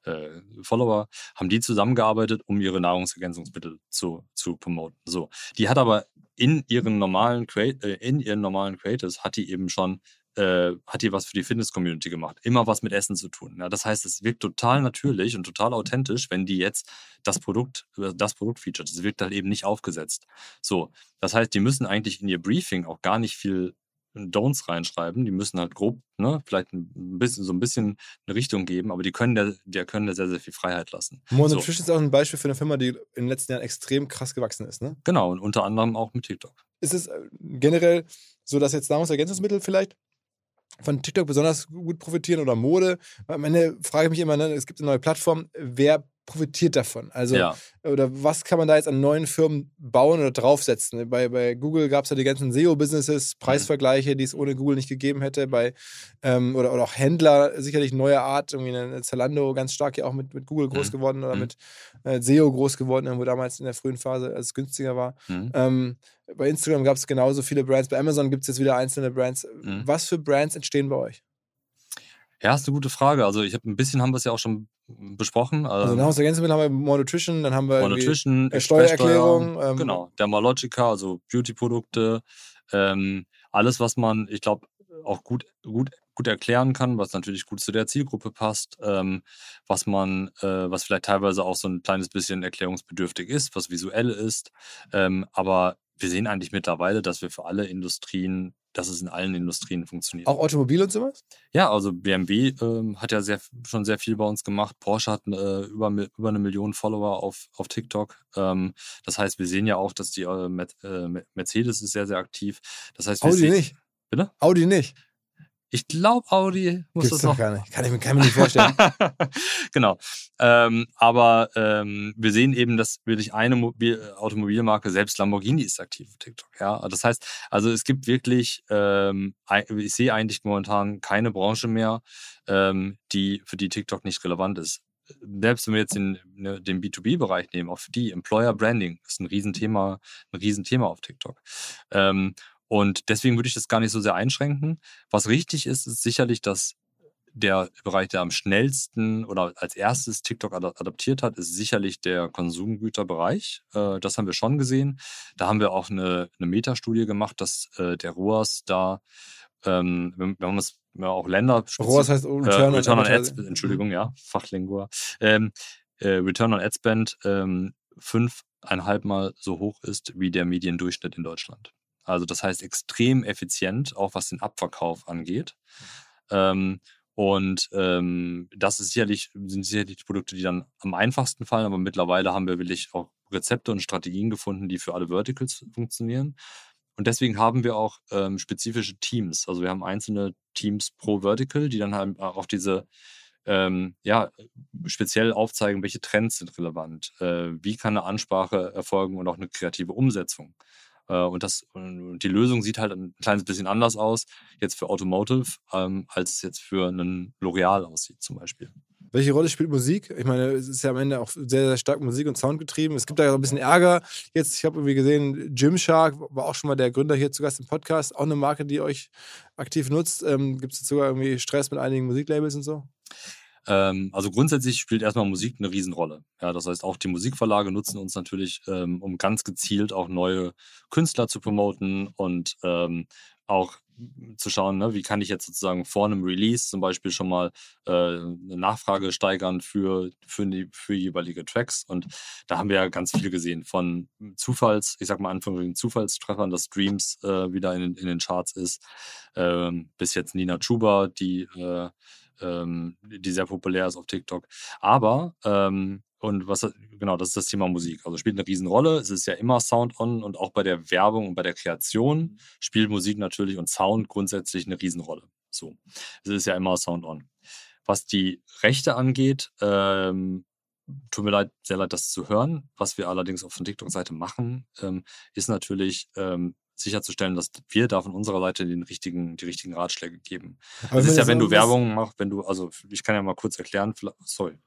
äh, äh, Follower, haben die zusammengearbeitet, um ihre Nahrungsergänzungsmittel zu, zu promoten. So, die hat aber in ihren normalen Creat äh, in ihren normalen Creators hat die eben schon äh, hat die was für die Fitness-Community gemacht. Immer was mit Essen zu tun. Ja, das heißt, es wirkt total natürlich und total authentisch, wenn die jetzt das Produkt, äh, das Produkt featuret. Es wirkt halt eben nicht aufgesetzt. So, das heißt, die müssen eigentlich in ihr Briefing auch gar nicht viel Don'ts reinschreiben. Die müssen halt grob, ne, vielleicht ein bisschen, so ein bisschen eine Richtung geben, aber die können der, der können der sehr, sehr viel Freiheit lassen. More So. Ist auch ein Beispiel für eine Firma, die in den letzten Jahren extrem krass gewachsen ist, ne? Genau, und unter anderem auch mit TikTok. ist es äh, generell so, dass jetzt Nahrungsergänzungsmittel vielleicht von TikTok besonders gut profitieren oder Mode? Am Ende frage ich mich immer, ne, es gibt eine neue Plattform, wer profitiert davon? Also, ja. oder was kann man da jetzt an neuen Firmen bauen oder draufsetzen? Bei, bei Google gab es ja die ganzen SEO-Businesses, Preisvergleiche, die es ohne Google nicht gegeben hätte. Bei, ähm, oder, oder auch Händler, sicherlich neue Art, irgendwie eine Zalando ganz stark ja auch mit, mit Google groß Mhm. geworden oder Mhm. mit äh, SEO groß geworden, irgendwo damals in der frühen Phase, als es günstiger war. Mhm. Ähm, bei Instagram gab es genauso viele Brands. Bei Amazon gibt es jetzt wieder einzelne Brands. Mhm. Was für Brands entstehen bei euch? Ja, ist eine gute Frage. Also ich habe ein bisschen haben wir es ja auch schon besprochen. Also Ähm, Nahrungsergänzungsmittel haben wir More Nutrition, dann haben wir Nutrition, äh, Steuererklärung, ähm, genau, Dermalogica, also Beauty-Produkte, ähm, alles, was man, ich glaube, auch gut, gut, gut erklären kann, was natürlich gut zu der Zielgruppe passt, ähm, was man, äh, was vielleicht teilweise auch so ein kleines bisschen erklärungsbedürftig ist, was visuell ist. Ähm, aber wir sehen eigentlich mittlerweile, dass wir für alle Industrien, dass es in allen Industrien funktioniert. auch Automobil und sowas? Ja, also BMW ähm, hat ja sehr, schon sehr viel bei uns gemacht. Porsche hat äh, über, über eine Million Follower auf, auf TikTok. Ähm, das heißt, wir sehen ja auch, dass die äh, äh, Mercedes ist sehr, sehr aktiv. Das heißt, wir Audi sehen, nicht. Bitte? Audi nicht. Ich glaube, Audi muss Gibt's das noch. gar nicht. Kann ich, mir- kann ich mir nicht vorstellen. *laughs* genau. Ähm, aber ähm, wir sehen eben, dass wirklich eine Mobil Automobilmarke, selbst Lamborghini ist aktiv auf TikTok. Ja, das heißt, also es gibt wirklich, ähm, ich sehe eigentlich momentan keine Branche mehr, ähm, die für die TikTok nicht relevant ist. Selbst wenn wir jetzt den, ne, den B2B-Bereich nehmen, auch für die Employer Branding ist ein Riesenthema, ein Riesenthema auf TikTok. Ähm, und deswegen würde ich das gar nicht so sehr einschränken. Was richtig ist, ist sicherlich, dass der Bereich, der am schnellsten oder als erstes TikTok ada- adaptiert hat, ist sicherlich der Konsumgüterbereich. Äh, das haben wir schon gesehen. Da haben wir auch eine, eine Metastudie gemacht, dass äh, der ROAS da, ähm, wenn, man es ja, auch Länder ROAS heißt äh, Return, Return on Ad Advertising. Spend, Entschuldigung, ja, Fachlingua. Ähm, äh, Return on Ad Spend ähm, fünfeinhalb Mal so hoch ist wie der Mediendurchschnitt in Deutschland. Also das heißt extrem effizient, auch was den Abverkauf angeht. Ähm, und ähm, das ist sicherlich, sind sicherlich die Produkte, die dann am einfachsten fallen, aber mittlerweile haben wir wirklich auch Rezepte und Strategien gefunden, die für alle Verticals funktionieren. Und deswegen haben wir auch ähm, spezifische Teams. Also wir haben einzelne Teams pro Vertical, die dann halt auch diese ähm, ja, speziell aufzeigen, welche Trends sind relevant, äh, wie kann eine Ansprache erfolgen und auch eine kreative Umsetzung. Äh, und, das, die Lösung sieht halt ein kleines bisschen anders aus, jetzt für Automotive, ähm, als es jetzt für einen L'Oreal aussieht zum Beispiel. Welche Rolle spielt Musik? Ich meine, es ist ja am Ende auch sehr, sehr stark Musik und Sound getrieben. Es gibt da ja ein bisschen Ärger. Jetzt, ich habe irgendwie gesehen, Gymshark war auch schon mal der Gründer hier zu Gast im Podcast. Auch eine Marke, die euch aktiv nutzt. Ähm, gibt es sogar irgendwie Stress mit einigen Musiklabels und so? Ähm, also grundsätzlich spielt erstmal Musik eine Riesenrolle. Ja, das heißt, auch die Musikverlage nutzen uns natürlich, ähm, um ganz gezielt auch neue Künstler zu promoten und ähm, auch zu schauen, ne, wie kann ich jetzt sozusagen vor einem Release zum Beispiel schon mal äh, eine Nachfrage steigern für, für, die, für jeweilige Tracks. Und da haben wir ja ganz viel gesehen von Zufalls, ich sag mal Anführungszeichen Zufallstreffern, dass Streams äh, wieder in, in den Charts ist, ähm, bis jetzt Nina Chuba, die äh, ähm, die sehr populär ist auf TikTok. Aber, ähm, und was, genau, das ist das Thema Musik. Also spielt eine Riesenrolle. Es ist ja immer Sound on und auch bei der Werbung und bei der Kreation spielt Musik natürlich und Sound grundsätzlich eine Riesenrolle. So. Es ist ja immer Sound on. Was die Rechte angeht, ähm, tut mir leid, sehr leid, das zu hören. Was wir allerdings auf der TikTok-Seite machen, ähm, ist natürlich ähm, sicherzustellen, dass wir da von unserer Seite den richtigen, die richtigen Ratschläge geben. Aber das ist ja, wenn du Werbung machst, wenn du, also ich kann ja mal kurz erklären, sorry.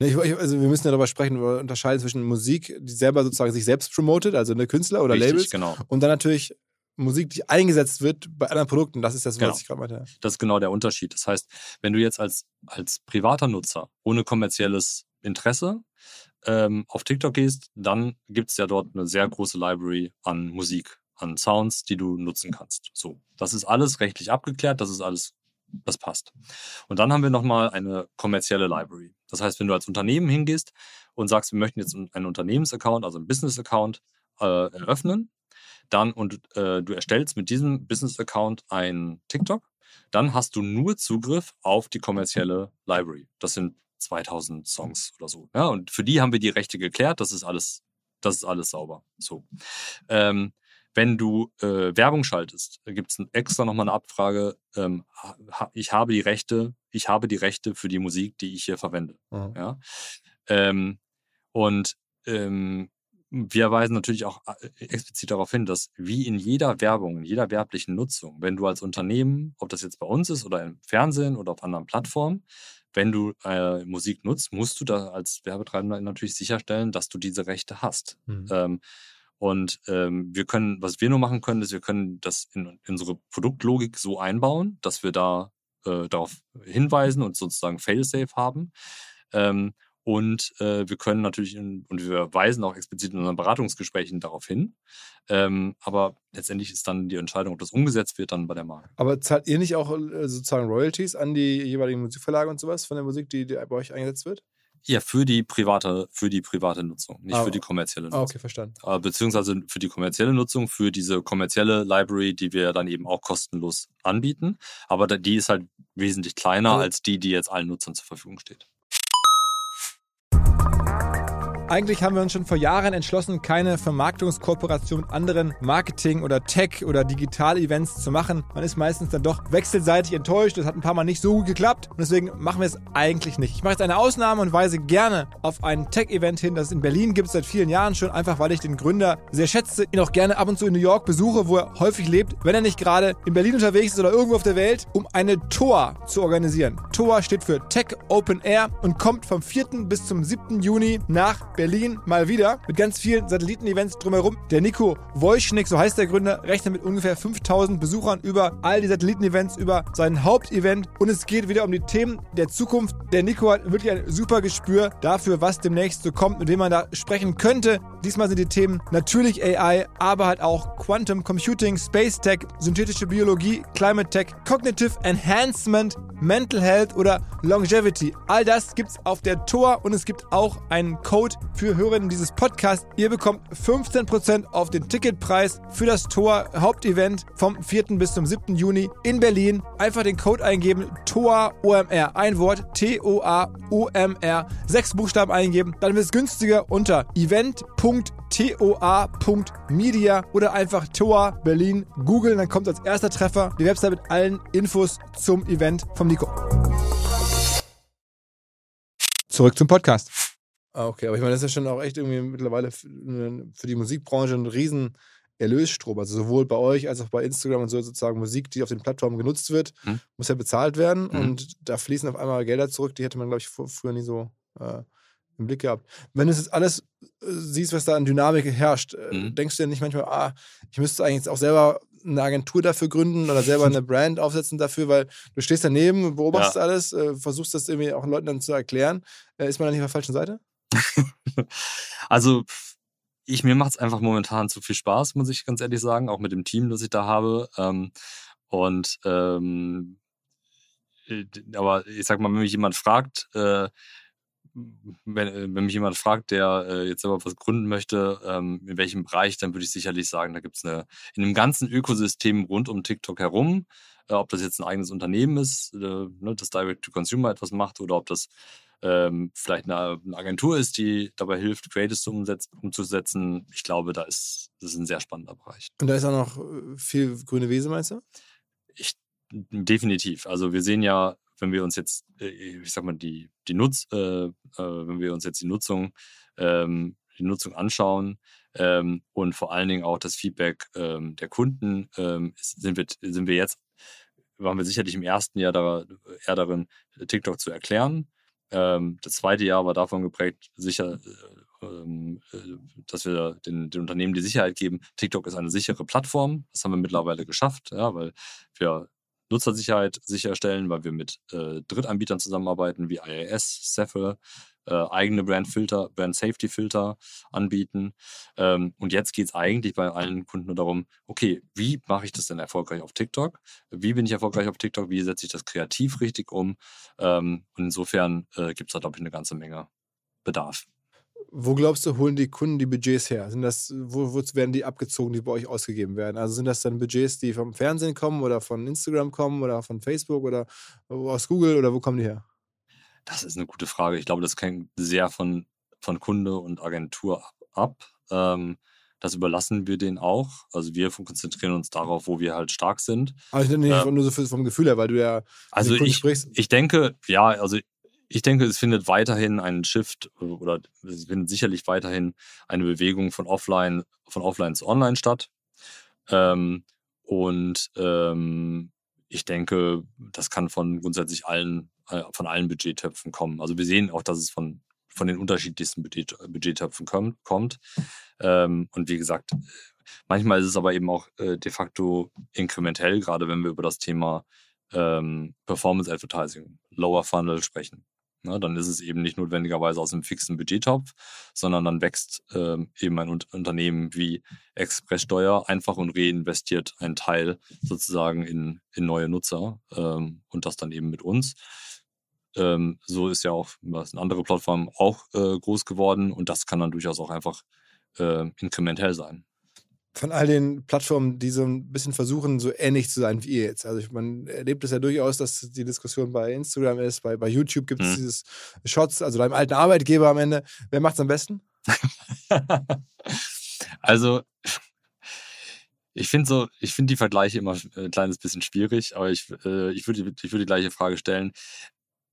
Ich, also wir müssen ja darüber sprechen, unterscheiden zwischen Musik, die selber sozusagen sich selbst promotet, also eine Künstler oder Richtig, Labels, genau. und dann natürlich Musik, die eingesetzt wird bei anderen Produkten. Das ist das, was genau. ich gerade meinte. Das ist genau der Unterschied. Das heißt, wenn du jetzt als, als privater Nutzer ohne kommerzielles Interesse ähm, auf TikTok gehst, dann gibt es ja dort eine sehr große Library an Musik an Sounds, die du nutzen kannst. So, das ist alles rechtlich abgeklärt, das ist alles, das passt. Und dann haben wir nochmal eine kommerzielle Library. Das heißt, wenn du als Unternehmen hingehst und sagst, wir möchten jetzt einen Unternehmensaccount, also einen Business-Account äh, eröffnen, dann und äh, du erstellst mit diesem Business-Account ein TikTok, dann hast du nur Zugriff auf die kommerzielle Library. Das sind 2000 Songs oder so. Ja, und für die haben wir die Rechte geklärt. Das ist alles, das ist alles sauber. So. Ähm, wenn du äh, Werbung schaltest, gibt es extra nochmal eine Abfrage, ähm, ha, ich habe die Rechte, ich habe die Rechte für die Musik, die ich hier verwende. Mhm. Ja? Ähm, und ähm, wir weisen natürlich auch äh, explizit darauf hin, dass wie in jeder Werbung, in jeder werblichen Nutzung, wenn du als Unternehmen, ob das jetzt bei uns ist oder im Fernsehen oder auf anderen Plattformen, wenn du äh, Musik nutzt, musst du da als Werbetreibender natürlich sicherstellen, dass du diese Rechte hast. Mhm. Ähm, und ähm, wir können, was wir nur machen können, ist, wir können das in, in unsere Produktlogik so einbauen, dass wir da äh, darauf hinweisen und sozusagen Failsafe haben. Ähm, und äh, wir können natürlich, in, und wir weisen auch explizit in unseren Beratungsgesprächen darauf hin. Ähm, aber letztendlich ist dann die Entscheidung, ob das umgesetzt wird, dann bei der Marke. Aber zahlt ihr nicht auch äh, sozusagen Royalties an die jeweiligen Musikverlage und sowas von der Musik, die, die bei euch eingesetzt wird? Ja, für die private, für die private Nutzung, nicht ah, für die kommerzielle Nutzung. Ah, okay, verstanden. Äh, beziehungsweise für die kommerzielle Nutzung, für diese kommerzielle Library, die wir dann eben auch kostenlos anbieten. Aber die ist halt wesentlich kleiner also, als die, die jetzt allen Nutzern zur Verfügung steht. Eigentlich haben wir uns schon vor Jahren entschlossen, keine Vermarktungskooperation mit anderen Marketing- oder Tech- oder Digital-Events zu machen. Man ist meistens dann doch wechselseitig enttäuscht. Das hat ein paar Mal nicht so gut geklappt und deswegen machen wir es eigentlich nicht. Ich mache jetzt eine Ausnahme und weise gerne auf ein Tech-Event hin, das es in Berlin gibt seit vielen Jahren schon, einfach weil ich den Gründer sehr schätze, ihn auch gerne ab und zu in New York besuche, wo er häufig lebt, wenn er nicht gerade in Berlin unterwegs ist oder irgendwo auf der Welt, um eine TOA zu organisieren. TOA steht für Tech Open Air und kommt vom 4. bis zum 7. Juni nach Berlin mal wieder mit ganz vielen Satelliten-Events drumherum. Der Nico Wojcik, so heißt der Gründer, rechnet mit ungefähr 5000 Besuchern über all die Satelliten-Events, über sein Hauptevent und es geht wieder um die Themen der Zukunft. Der Nico hat wirklich ein super Gespür dafür, was demnächst so kommt, mit wem man da sprechen könnte. Diesmal sind die Themen natürlich AI, aber halt auch Quantum Computing, Space Tech, synthetische Biologie, Climate Tech, Cognitive Enhancement, Mental Health oder Longevity. All das gibt's auf der Tor und es gibt auch einen Code für Hörerinnen dieses Podcasts. Ihr bekommt 15% auf den Ticketpreis für das Tor Hauptevent vom 4. bis zum 7. Juni in Berlin. Einfach den Code eingeben, TOA OMR. Ein Wort, T-O-A-O-M-R. Sechs Buchstaben eingeben. Dann wird es günstiger unter event.toa.media oder einfach TOA Berlin googeln. Dann kommt als erster Treffer die Website mit allen Infos zum Event vom Nico. Zurück zum Podcast. Ah, okay, aber ich meine, das ist ja schon auch echt irgendwie mittlerweile für, die Musikbranche ein Riesenerfolg Erlösstrom. Also sowohl bei euch als auch bei Instagram und so sozusagen Musik, die auf den Plattformen genutzt wird, Mhm. muss ja bezahlt werden. Mhm. Und da fließen auf einmal Gelder zurück, die hätte man, glaube ich, früher nie so äh, im Blick gehabt. Wenn du jetzt alles äh, siehst, was da an Dynamik herrscht, äh, Mhm. denkst du dir nicht manchmal, ah, ich müsste eigentlich jetzt auch selber eine Agentur dafür gründen oder selber eine *laughs* Brand aufsetzen dafür, weil du stehst daneben, beobachtest alles, äh, versuchst das irgendwie auch Leuten dann zu erklären. Äh, ist man da nicht auf der falschen Seite? *laughs* Also ich mir macht es einfach momentan zu viel Spaß, muss ich ganz ehrlich sagen, auch mit dem Team, das ich da habe. Ähm, und ähm, äh, aber ich sag mal, wenn mich jemand fragt, äh, wenn, äh, wenn mich jemand fragt, der äh, jetzt selber was gründen möchte, ähm, in welchem Bereich, dann würde ich sicherlich sagen, da gibt es eine in dem ganzen Ökosystem rund um TikTok herum, ob das jetzt ein eigenes Unternehmen ist, äh, ne, das Direct-to-Consumer etwas macht oder ob das ähm, vielleicht eine, Agentur ist, die dabei hilft, Creatives umzusetzen. Ich glaube, da ist das ist ein sehr spannender Bereich. Und da ist auch noch äh, viel grüne Wiese, meinst du? Ich, definitiv. Also wir sehen ja, wenn wir uns jetzt, äh, ich sag mal, die, die Nutz, äh, äh, wenn wir uns jetzt die Nutzung, ähm, die Nutzung anschauen ähm, und vor allen Dingen auch das Feedback ähm, der Kunden, ähm, sind, wir, sind wir jetzt, waren wir sicherlich im ersten Jahr da, eher darin, TikTok zu erklären. Ähm, das zweite Jahr war davon geprägt, sicher, äh, ähm, äh, dass wir den, den Unternehmen die Sicherheit geben, TikTok ist eine sichere Plattform. Das haben wir mittlerweile geschafft, ja, weil wir Nutzersicherheit sicherstellen, weil wir mit äh, Drittanbietern zusammenarbeiten, wie IAS, Cephal, äh, eigene Brandfilter, Brand Safety Filter anbieten. Ähm, und jetzt geht es eigentlich bei allen Kunden nur darum, okay, wie mache ich das denn erfolgreich auf TikTok? Wie bin ich erfolgreich auf TikTok? Wie setze ich das kreativ richtig um? Ähm, und insofern äh, gibt es da, glaube ich, eine ganze Menge Bedarf. Wo glaubst du, holen die Kunden die Budgets her? Sind das, wo, wo werden die abgezogen, die bei euch ausgegeben werden? Also sind das dann Budgets, die vom Fernsehen kommen oder von Instagram kommen oder von Facebook oder aus Google oder wo kommen die her? Das ist eine gute Frage. Ich glaube, das hängt sehr von, von Kunde und Agentur ab. Ähm, das überlassen wir denen auch. Also wir konzentrieren uns darauf, wo wir halt stark sind. Aber ich nenne nicht Ähm, nur so vom Gefühl her, weil du ja Also ich, sprichst. ich denke, ja, also ich denke, es findet weiterhin einen Shift oder es findet sicherlich weiterhin eine Bewegung von offline, von offline zu online statt. Ähm, und ähm, ich denke, das kann von grundsätzlich allen, von allen Budgettöpfen kommen. Also wir sehen auch, dass es von, von den unterschiedlichsten Budget, Budgettöpfen kommt. kommt. Ähm, und wie gesagt, manchmal ist es aber eben auch äh, de facto inkrementell, gerade wenn wir über das Thema ähm, Performance Advertising, Lower Funnel sprechen. Ne, dann ist es eben nicht notwendigerweise aus einem fixen Budgettopf, sondern dann wächst ähm, eben ein Un Unternehmen wie Expresssteuer einfach und reinvestiert einen Teil sozusagen in, in neue Nutzer ähm, und das dann eben mit uns. Ähm, so ist ja auch was eine andere Plattform auch äh, groß geworden und das kann dann durchaus auch einfach äh, inkrementell sein. Von all den Plattformen, die so ein bisschen versuchen, so ähnlich zu sein wie ihr jetzt. Also ich, man erlebt es ja durchaus, dass die Diskussion bei Instagram ist, bei, bei YouTube gibt es Mhm. dieses Shots, also deinem alten Arbeitgeber am Ende. Wer macht es am besten? *laughs* also, ich finde so, ich finde die Vergleiche immer ein kleines bisschen schwierig, aber ich, äh, ich würde ich würde die gleiche Frage stellen.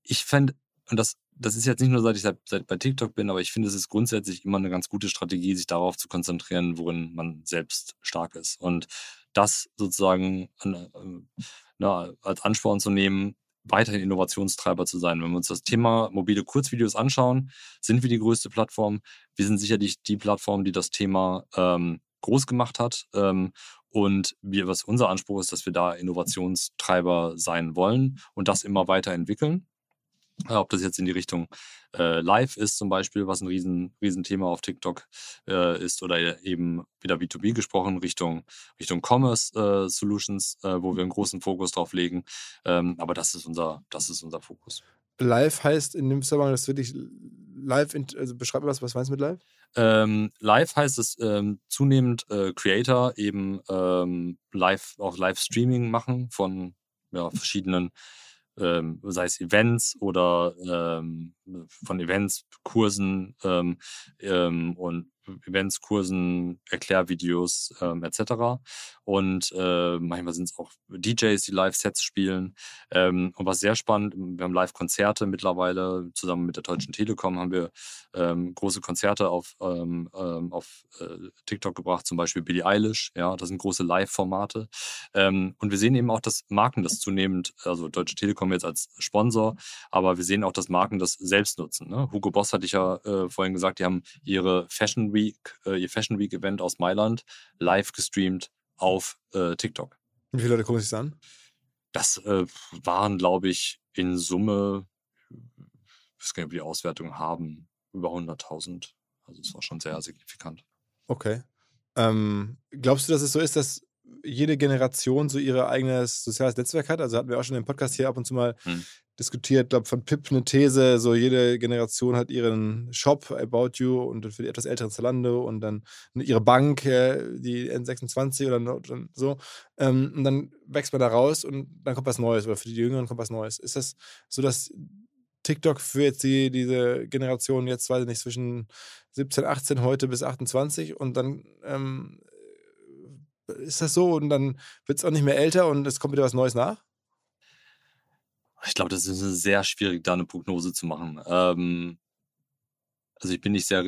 Ich fände, und das, das ist jetzt nicht nur seit ich seit, seit bei TikTok bin, aber ich finde, es ist grundsätzlich immer eine ganz gute Strategie, sich darauf zu konzentrieren, worin man selbst stark ist. Und das sozusagen an, äh, na, als Ansporn zu nehmen, weiterhin Innovationstreiber zu sein. Wenn wir uns das Thema mobile Kurzvideos anschauen, sind wir die größte Plattform. Wir sind sicherlich die Plattform, die das Thema ähm, groß gemacht hat. Ähm, und wir, was unser Anspruch ist, dass wir da Innovationstreiber sein wollen und das immer weiterentwickeln. Äh, Ob das jetzt in die Richtung äh, Live ist zum Beispiel, was ein riesen, riesen Thema auf TikTok äh, ist, oder eben wieder B2B gesprochen, Richtung, Richtung Commerce äh, Solutions, äh, wo wir einen großen Fokus drauf legen. Ähm, aber das ist unser, das ist unser Fokus. Live heißt in dem Zusammenhang, dass wirklich live, in, also beschreib mal was, was meinst du mit live? Ähm, live heißt es ähm, zunehmend äh, Creator eben ähm, live auch Live-Streaming machen von ja, verschiedenen, ähm, sei es Events oder ähm, von Events, Kursen ähm, ähm, und Events, Kursen, Erklärvideos ähm, etc. Und äh, manchmal sind es auch DJs, die Live-Sets spielen. Ähm, und was sehr spannend, wir haben Live-Konzerte mittlerweile. Zusammen mit der Deutschen Telekom haben wir ähm, große Konzerte auf, ähm, ähm auf äh, TikTok gebracht, zum Beispiel Billie Eilish. Ja, das sind große Live-Formate. Ähm, und wir sehen eben auch, dass Marken das zunehmend, also Deutsche Telekom jetzt als Sponsor, aber wir sehen auch, dass Marken das selbst nutzen. Ne? Hugo Boss hatte ich ja äh, vorhin gesagt, die haben ihre Fashion Week, äh, ihr Fashion Week Event aus Mailand live gestreamt auf äh, TikTok. Wie viele Leute gucken sich das an? Das äh, waren, glaube ich, in Summe, ich weiß gar nicht, ob die Auswertungen haben, über 100.000. Also es war schon sehr signifikant. Okay. Ähm, glaubst du, dass es so ist, dass jede Generation so ihr eigenes soziales Netzwerk hat? Also hatten wir auch schon im Podcast hier ab und zu mal hm diskutiert, glaube von Pip eine These, so jede Generation hat ihren Shop, About You und für die etwas älteren Zalando und dann ihre Bank, die N26 oder so. Ähm, und dann wächst man da raus und dann kommt was Neues oder für die Jüngeren kommt was Neues. Ist das so, dass TikTok für jetzt die, diese Generation jetzt, weiß ich nicht, zwischen 17, 18 heute bis 28 und dann ähm, ist das so und dann wird es auch nicht mehr älter und es kommt wieder was Neues nach? Ich glaube, das ist sehr schwierig, da eine Prognose zu machen. Ähm, also ich bin nicht sehr,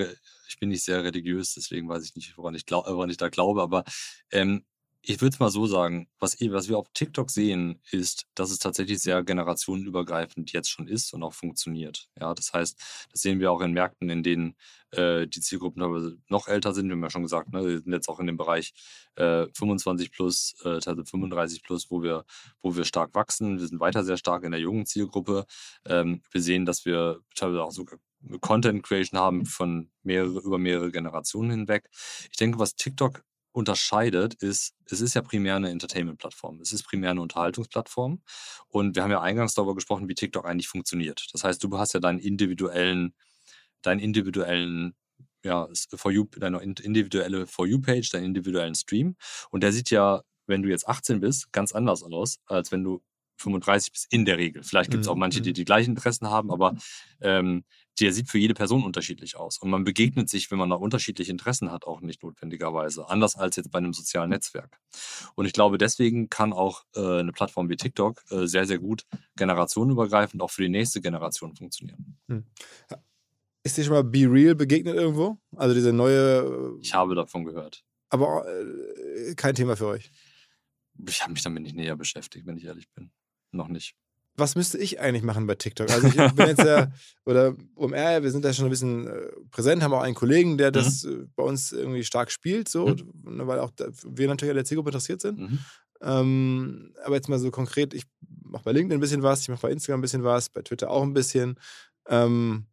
ich bin nicht sehr religiös, deswegen weiß ich nicht, woran ich, glaub, woran ich da glaube. Aber ähm, ich würde es mal so sagen, was, was wir auf TikTok sehen, ist, dass es tatsächlich sehr generationenübergreifend jetzt schon ist und auch funktioniert. Ja, das heißt, das sehen wir auch in Märkten, in denen äh, die Zielgruppen noch älter sind. Wir haben ja schon gesagt, ne, wir sind jetzt auch in dem Bereich äh, 25 plus, äh, 35 plus, wo wir, wo wir stark wachsen. Wir sind weiter sehr stark in der jungen Zielgruppe. Ähm, wir sehen, dass wir teilweise auch sogar Content Creation haben von mehrere, über mehrere Generationen hinweg. Ich denke, was TikTok unterscheidet, ist, es ist ja primär eine Entertainment-Plattform. Es ist primär eine Unterhaltungsplattform. Und wir haben ja eingangs darüber gesprochen, wie TikTok eigentlich funktioniert. Das heißt, du hast ja deinen individuellen, deinen individuellen ja, For You, deine individuelle For You-Page, deinen individuellen Stream. Und der sieht ja, wenn du jetzt 18 bist, ganz anders aus, als wenn du 35 bist in der Regel. Vielleicht gibt es auch mhm, manche, die mhm. die gleichen Interessen haben, aber ähm, der sieht für jede Person unterschiedlich aus. Und man begegnet sich, wenn man da unterschiedliche Interessen hat, auch nicht notwendigerweise. Anders als jetzt bei einem sozialen Netzwerk. Und ich glaube, deswegen kann auch äh, eine Plattform wie TikTok äh, sehr, sehr gut generationenübergreifend auch für die nächste Generation funktionieren. Hm. Ist dir schon mal Be Real begegnet irgendwo? Also diese neue. Ich habe davon gehört. Aber äh, kein Thema für euch. Ich habe mich damit nicht näher beschäftigt, wenn ich ehrlich bin. Noch nicht was müsste ich eigentlich machen bei TikTok? Also ich bin jetzt ja, *laughs* oder UMR, wir sind da schon ein bisschen äh, präsent, haben auch einen Kollegen, der das mhm. Äh, bei uns irgendwie stark spielt, so, mhm. Ne, weil auch wir natürlich an der Zielgruppe interessiert sind. Mhm. Ähm, aber jetzt mal so konkret, ich mache bei LinkedIn ein bisschen was, ich mache bei Instagram ein bisschen was, bei Twitter auch ein bisschen. Ähm,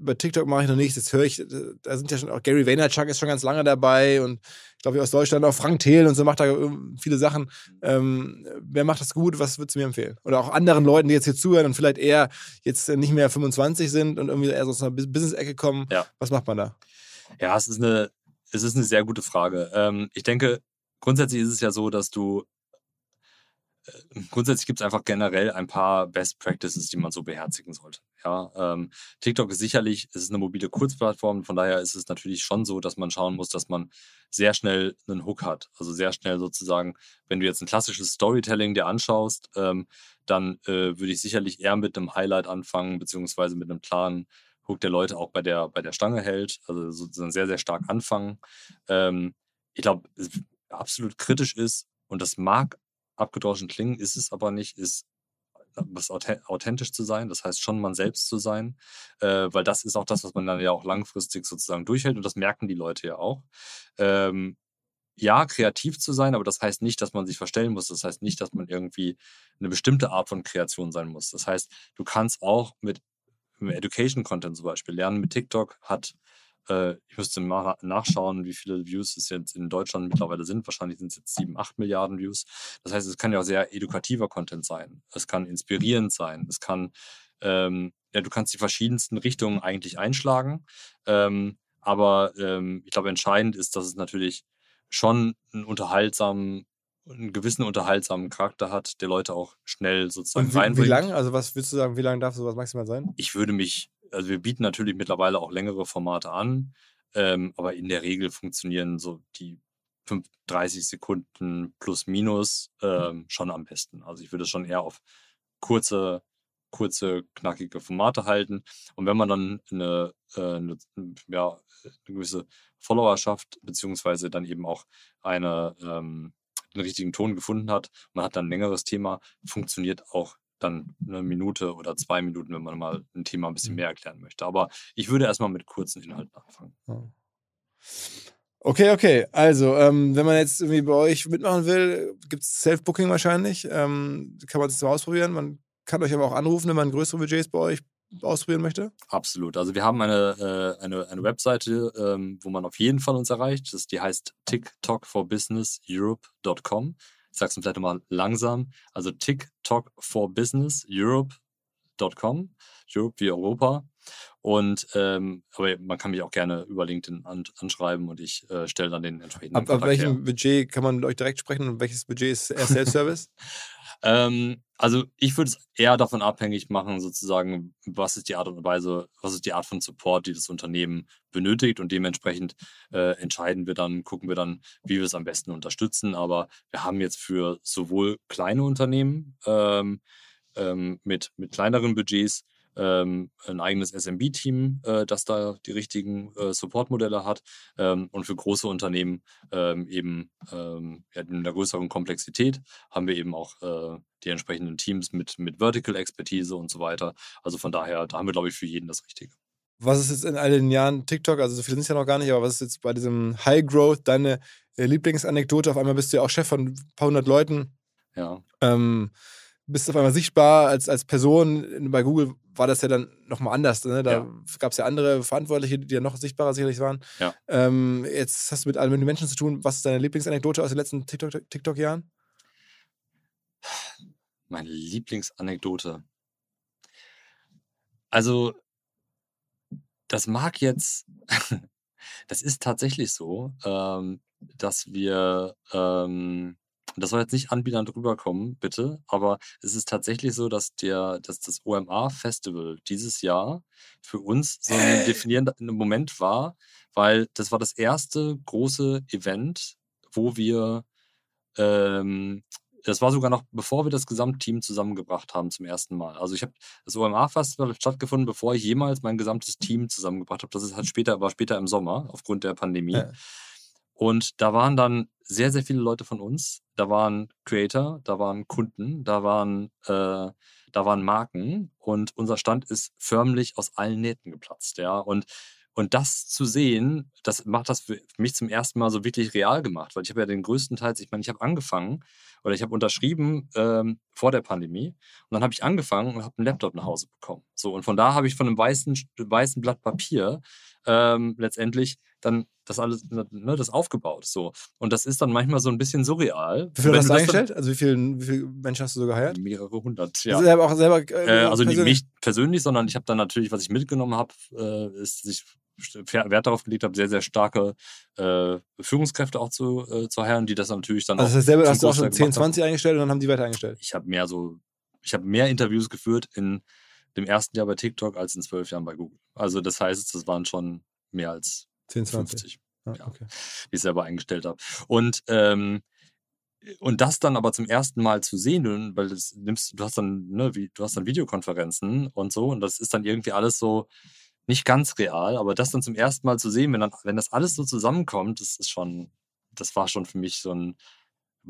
bei TikTok mache ich noch nichts. Jetzt höre ich, da sind ja schon auch Gary Vaynerchuk ist schon ganz lange dabei und ich glaube, aus Deutschland auch Frank Thiel und so macht da viele Sachen. Ähm, wer macht das gut? Was würdest du mir empfehlen? Oder auch anderen Leuten, die jetzt hier zuhören und vielleicht eher jetzt nicht mehr 25 sind und irgendwie eher so aus einer Business-Ecke kommen. Ja. Was macht man da? Ja, es ist eine, es ist eine sehr gute Frage. Ähm, ich denke, grundsätzlich ist es ja so, dass du äh, grundsätzlich gibt es einfach generell ein paar Best Practices, die man so beherzigen sollte. Ja, ähm, TikTok ist sicherlich, es ist eine mobile Kurzplattform, von daher ist es natürlich schon so, dass man schauen muss, dass man sehr schnell einen Hook hat. Also sehr schnell sozusagen, wenn du jetzt ein klassisches Storytelling dir anschaust, ähm, dann äh, würde ich sicherlich eher mit einem Highlight anfangen, beziehungsweise mit einem klaren Hook, der Leute auch bei der, bei der Stange hält. Also sozusagen sehr, sehr stark anfangen. Ähm, ich glaube, absolut kritisch ist, und das mag abgedroschen klingen, ist es aber nicht, ist was authentisch zu sein, das heißt schon man selbst zu sein, äh, weil das ist auch das, was man dann ja auch langfristig sozusagen durchhält und das merken die Leute ja auch. Ähm, ja, kreativ zu sein, aber das heißt nicht, dass man sich verstellen muss. Das heißt nicht, dass man irgendwie eine bestimmte Art von Kreation sein muss. Das heißt, du kannst auch mit Education Content zum Beispiel lernen. Mit TikTok hat äh, ich müsste mal nachschauen, wie viele Views es jetzt in Deutschland mittlerweile sind. Wahrscheinlich sind es jetzt sieben, acht Milliarden Views. Das heißt, es kann ja auch sehr edukativer Content sein. Es kann inspirierend sein. Es kann, ähm, ja, du kannst die verschiedensten Richtungen eigentlich einschlagen. Ähm, aber ähm, ich glaube, entscheidend ist, dass es natürlich schon einen unterhaltsamen einen gewissen unterhaltsamen Charakter hat, der Leute auch schnell sozusagen Und wie, reinbringt. Wie lang? Also was würdest du sagen, wie lange darf sowas maximal sein? Ich würde mich also wir bieten natürlich mittlerweile auch längere Formate an. Ähm, aber in der Regel funktionieren so die 5, 30 Sekunden plus minus ähm, schon am besten. Also ich würde es schon eher auf kurze, kurze, knackige Formate halten. Und wenn man dann eine, äh, eine, ja, eine gewisse Followerschaft, beziehungsweise dann eben auch eine, ähm, den richtigen Ton gefunden hat, man hat dann ein längeres Thema, funktioniert auch dann eine Minute oder zwei Minuten, wenn man mal ein Thema ein bisschen Mhm. mehr erklären möchte. Aber ich würde erstmal mit kurzen Inhalten anfangen. Okay, okay. Also, ähm, wenn man jetzt irgendwie bei euch mitmachen will, gibt es Self-Booking wahrscheinlich. Ähm, kann man es mal ausprobieren. Man kann euch aber auch anrufen, wenn man größere Budgets bei euch ausprobieren möchte. Absolut. Also wir haben eine, äh, eine, eine Webseite, ähm, wo man auf jeden Fall uns erreicht. Das, die heißt tiktokforbusinesseurope.com. Ich sag's vielleicht nochmal langsam. Also tiktokforbusinesseurope.com. Europe wie Europa. Und ähm, aber man kann mich auch gerne über LinkedIn an, anschreiben und ich äh, stelle dann den entsprechenden Ab, ab Kontakt her. welchem Budget kann man mit euch direkt sprechen und welches Budget ist eher Self-Service? *laughs* Ähm, also ich würde es eher davon abhängig machen, sozusagen, was ist die Art und Weise, was ist die Art von Support, die das Unternehmen benötigt und dementsprechend äh, entscheiden wir dann, gucken wir dann, wie wir es am besten unterstützen. Aber wir haben jetzt für sowohl kleine Unternehmen ähm, ähm, mit, mit kleineren Budgets ähm, ein eigenes SMB-Team, äh, das da die richtigen äh, Support-Modelle hat ähm, und für große Unternehmen ähm, eben ähm, ja, in einer größeren Komplexität haben wir eben auch äh, die entsprechenden Teams mit, mit Vertical-Expertise und so weiter. Also von daher, da haben wir, glaube ich, für jeden das Richtige. Was ist jetzt in all den Jahren TikTok, also so viele sind es ja noch gar nicht, aber was ist jetzt bei diesem High Growth deine äh, Lieblingsanekdote? Auf einmal bist du ja auch Chef von ein paar hundert Leuten. Ja. Ähm, bist auf einmal sichtbar als, als Person. Bei Google war das ja dann nochmal anders. Ne? Da Ja. gab es ja andere Verantwortliche, die ja noch sichtbarer sicherlich waren. Ja. Ähm, jetzt hast du mit allen möglichen Menschen zu tun. Was ist deine Lieblingsanekdote aus den letzten TikTok- TikTok-Jahren? Meine Lieblingsanekdote. Also, das mag jetzt, *laughs* das ist tatsächlich so, ähm, dass wir, ähm, das soll jetzt nicht anbiedernd rüberkommen, bitte, aber es ist tatsächlich so, dass der, dass das OMA-Festival dieses Jahr für uns so ein definierender Moment war, weil das war das erste große Event, wo wir ähm, das war sogar noch, bevor wir das Gesamtteam zusammengebracht haben zum ersten Mal. Also ich habe das OMA-Festival stattgefunden, bevor ich jemals mein gesamtes Team zusammengebracht habe. Das ist halt später, war später im Sommer aufgrund der Pandemie. Ja. Und da waren dann sehr, sehr viele Leute von uns. Da waren Creator, da waren Kunden, da waren, äh, da waren Marken und unser Stand ist förmlich aus allen Nähten geplatzt, ja. Und und das zu sehen, das macht das für mich zum ersten Mal so wirklich real gemacht, weil ich habe ja den größten Teil, ich meine, ich habe angefangen oder ich habe unterschrieben ähm, vor der Pandemie und dann habe ich angefangen und habe einen Laptop nach Hause bekommen. So und von da habe ich von einem weißen weißen Blatt Papier ähm, letztendlich dann das alles ne, das aufgebaut. So und das ist dann manchmal so ein bisschen surreal. Wie viel hast du eingestellt? Also wie viele wie viel Menschen hast du so geheiert? Mehrere hundert, Ja. ja. Also selber auch selber. Äh, also nicht persönlich? mich persönlich, sondern ich habe dann natürlich, was ich mitgenommen habe, äh, ist, dass ich Wert darauf gelegt habe, sehr, sehr starke äh, Führungskräfte auch zu, äh, zu heiren, die das natürlich dann Also auch. heißt, selber hast du auch schon Großteil 10, gemacht haben. 20 eingestellt und dann haben die weiter eingestellt. Ich habe mehr so, ich habe mehr Interviews geführt in dem ersten Jahr bei TikTok als in zwölf Jahren bei Google. Also das heißt, das waren schon mehr als 10, 20. 50 Ah, ja. okay. die ich selber eingestellt habe. Und, ähm, und das dann aber zum ersten Mal zu sehen, weil das nimmst, du hast dann, ne, wie, du hast dann Videokonferenzen und so, und das ist dann irgendwie alles so nicht ganz real, aber das dann zum ersten Mal zu sehen, wenn dann, wenn das alles so zusammenkommt, das ist schon, das war schon für mich so ein,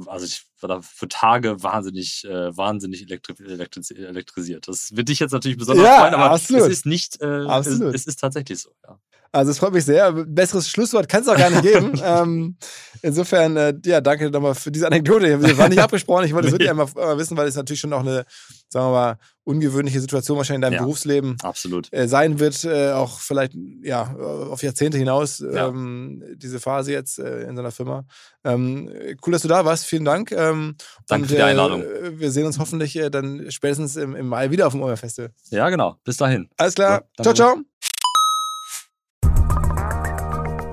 also ich war da für Tage wahnsinnig, äh, wahnsinnig elektri elektri elektrisiert. Das wird dich jetzt natürlich besonders Ja, freuen, aber absolut. es ist nicht, äh, es, es ist tatsächlich so, ja. Also es freut mich sehr. Besseres Schlusswort kann es auch gar nicht geben. *laughs* ähm, insofern, äh, ja, danke nochmal für diese Anekdote. Wir waren nicht *laughs* abgesprochen. Ich wollte es Nee. wirklich einmal wissen, weil es natürlich schon auch eine, sagen wir mal, ungewöhnliche Situation wahrscheinlich in deinem Ja. Berufsleben Absolut. äh, sein wird, äh, auch vielleicht ja auf Jahrzehnte hinaus, Ja. ähm, diese Phase jetzt äh, in so einer Firma. Ähm, cool, dass du da warst. Vielen Dank. Ähm, Danke und, für die Einladung. Äh, wir sehen uns hoffentlich äh, dann spätestens im, im Mai wieder auf dem OMR-Festival. Ja, genau. Bis dahin. Alles klar. Ja, ciao, ciao.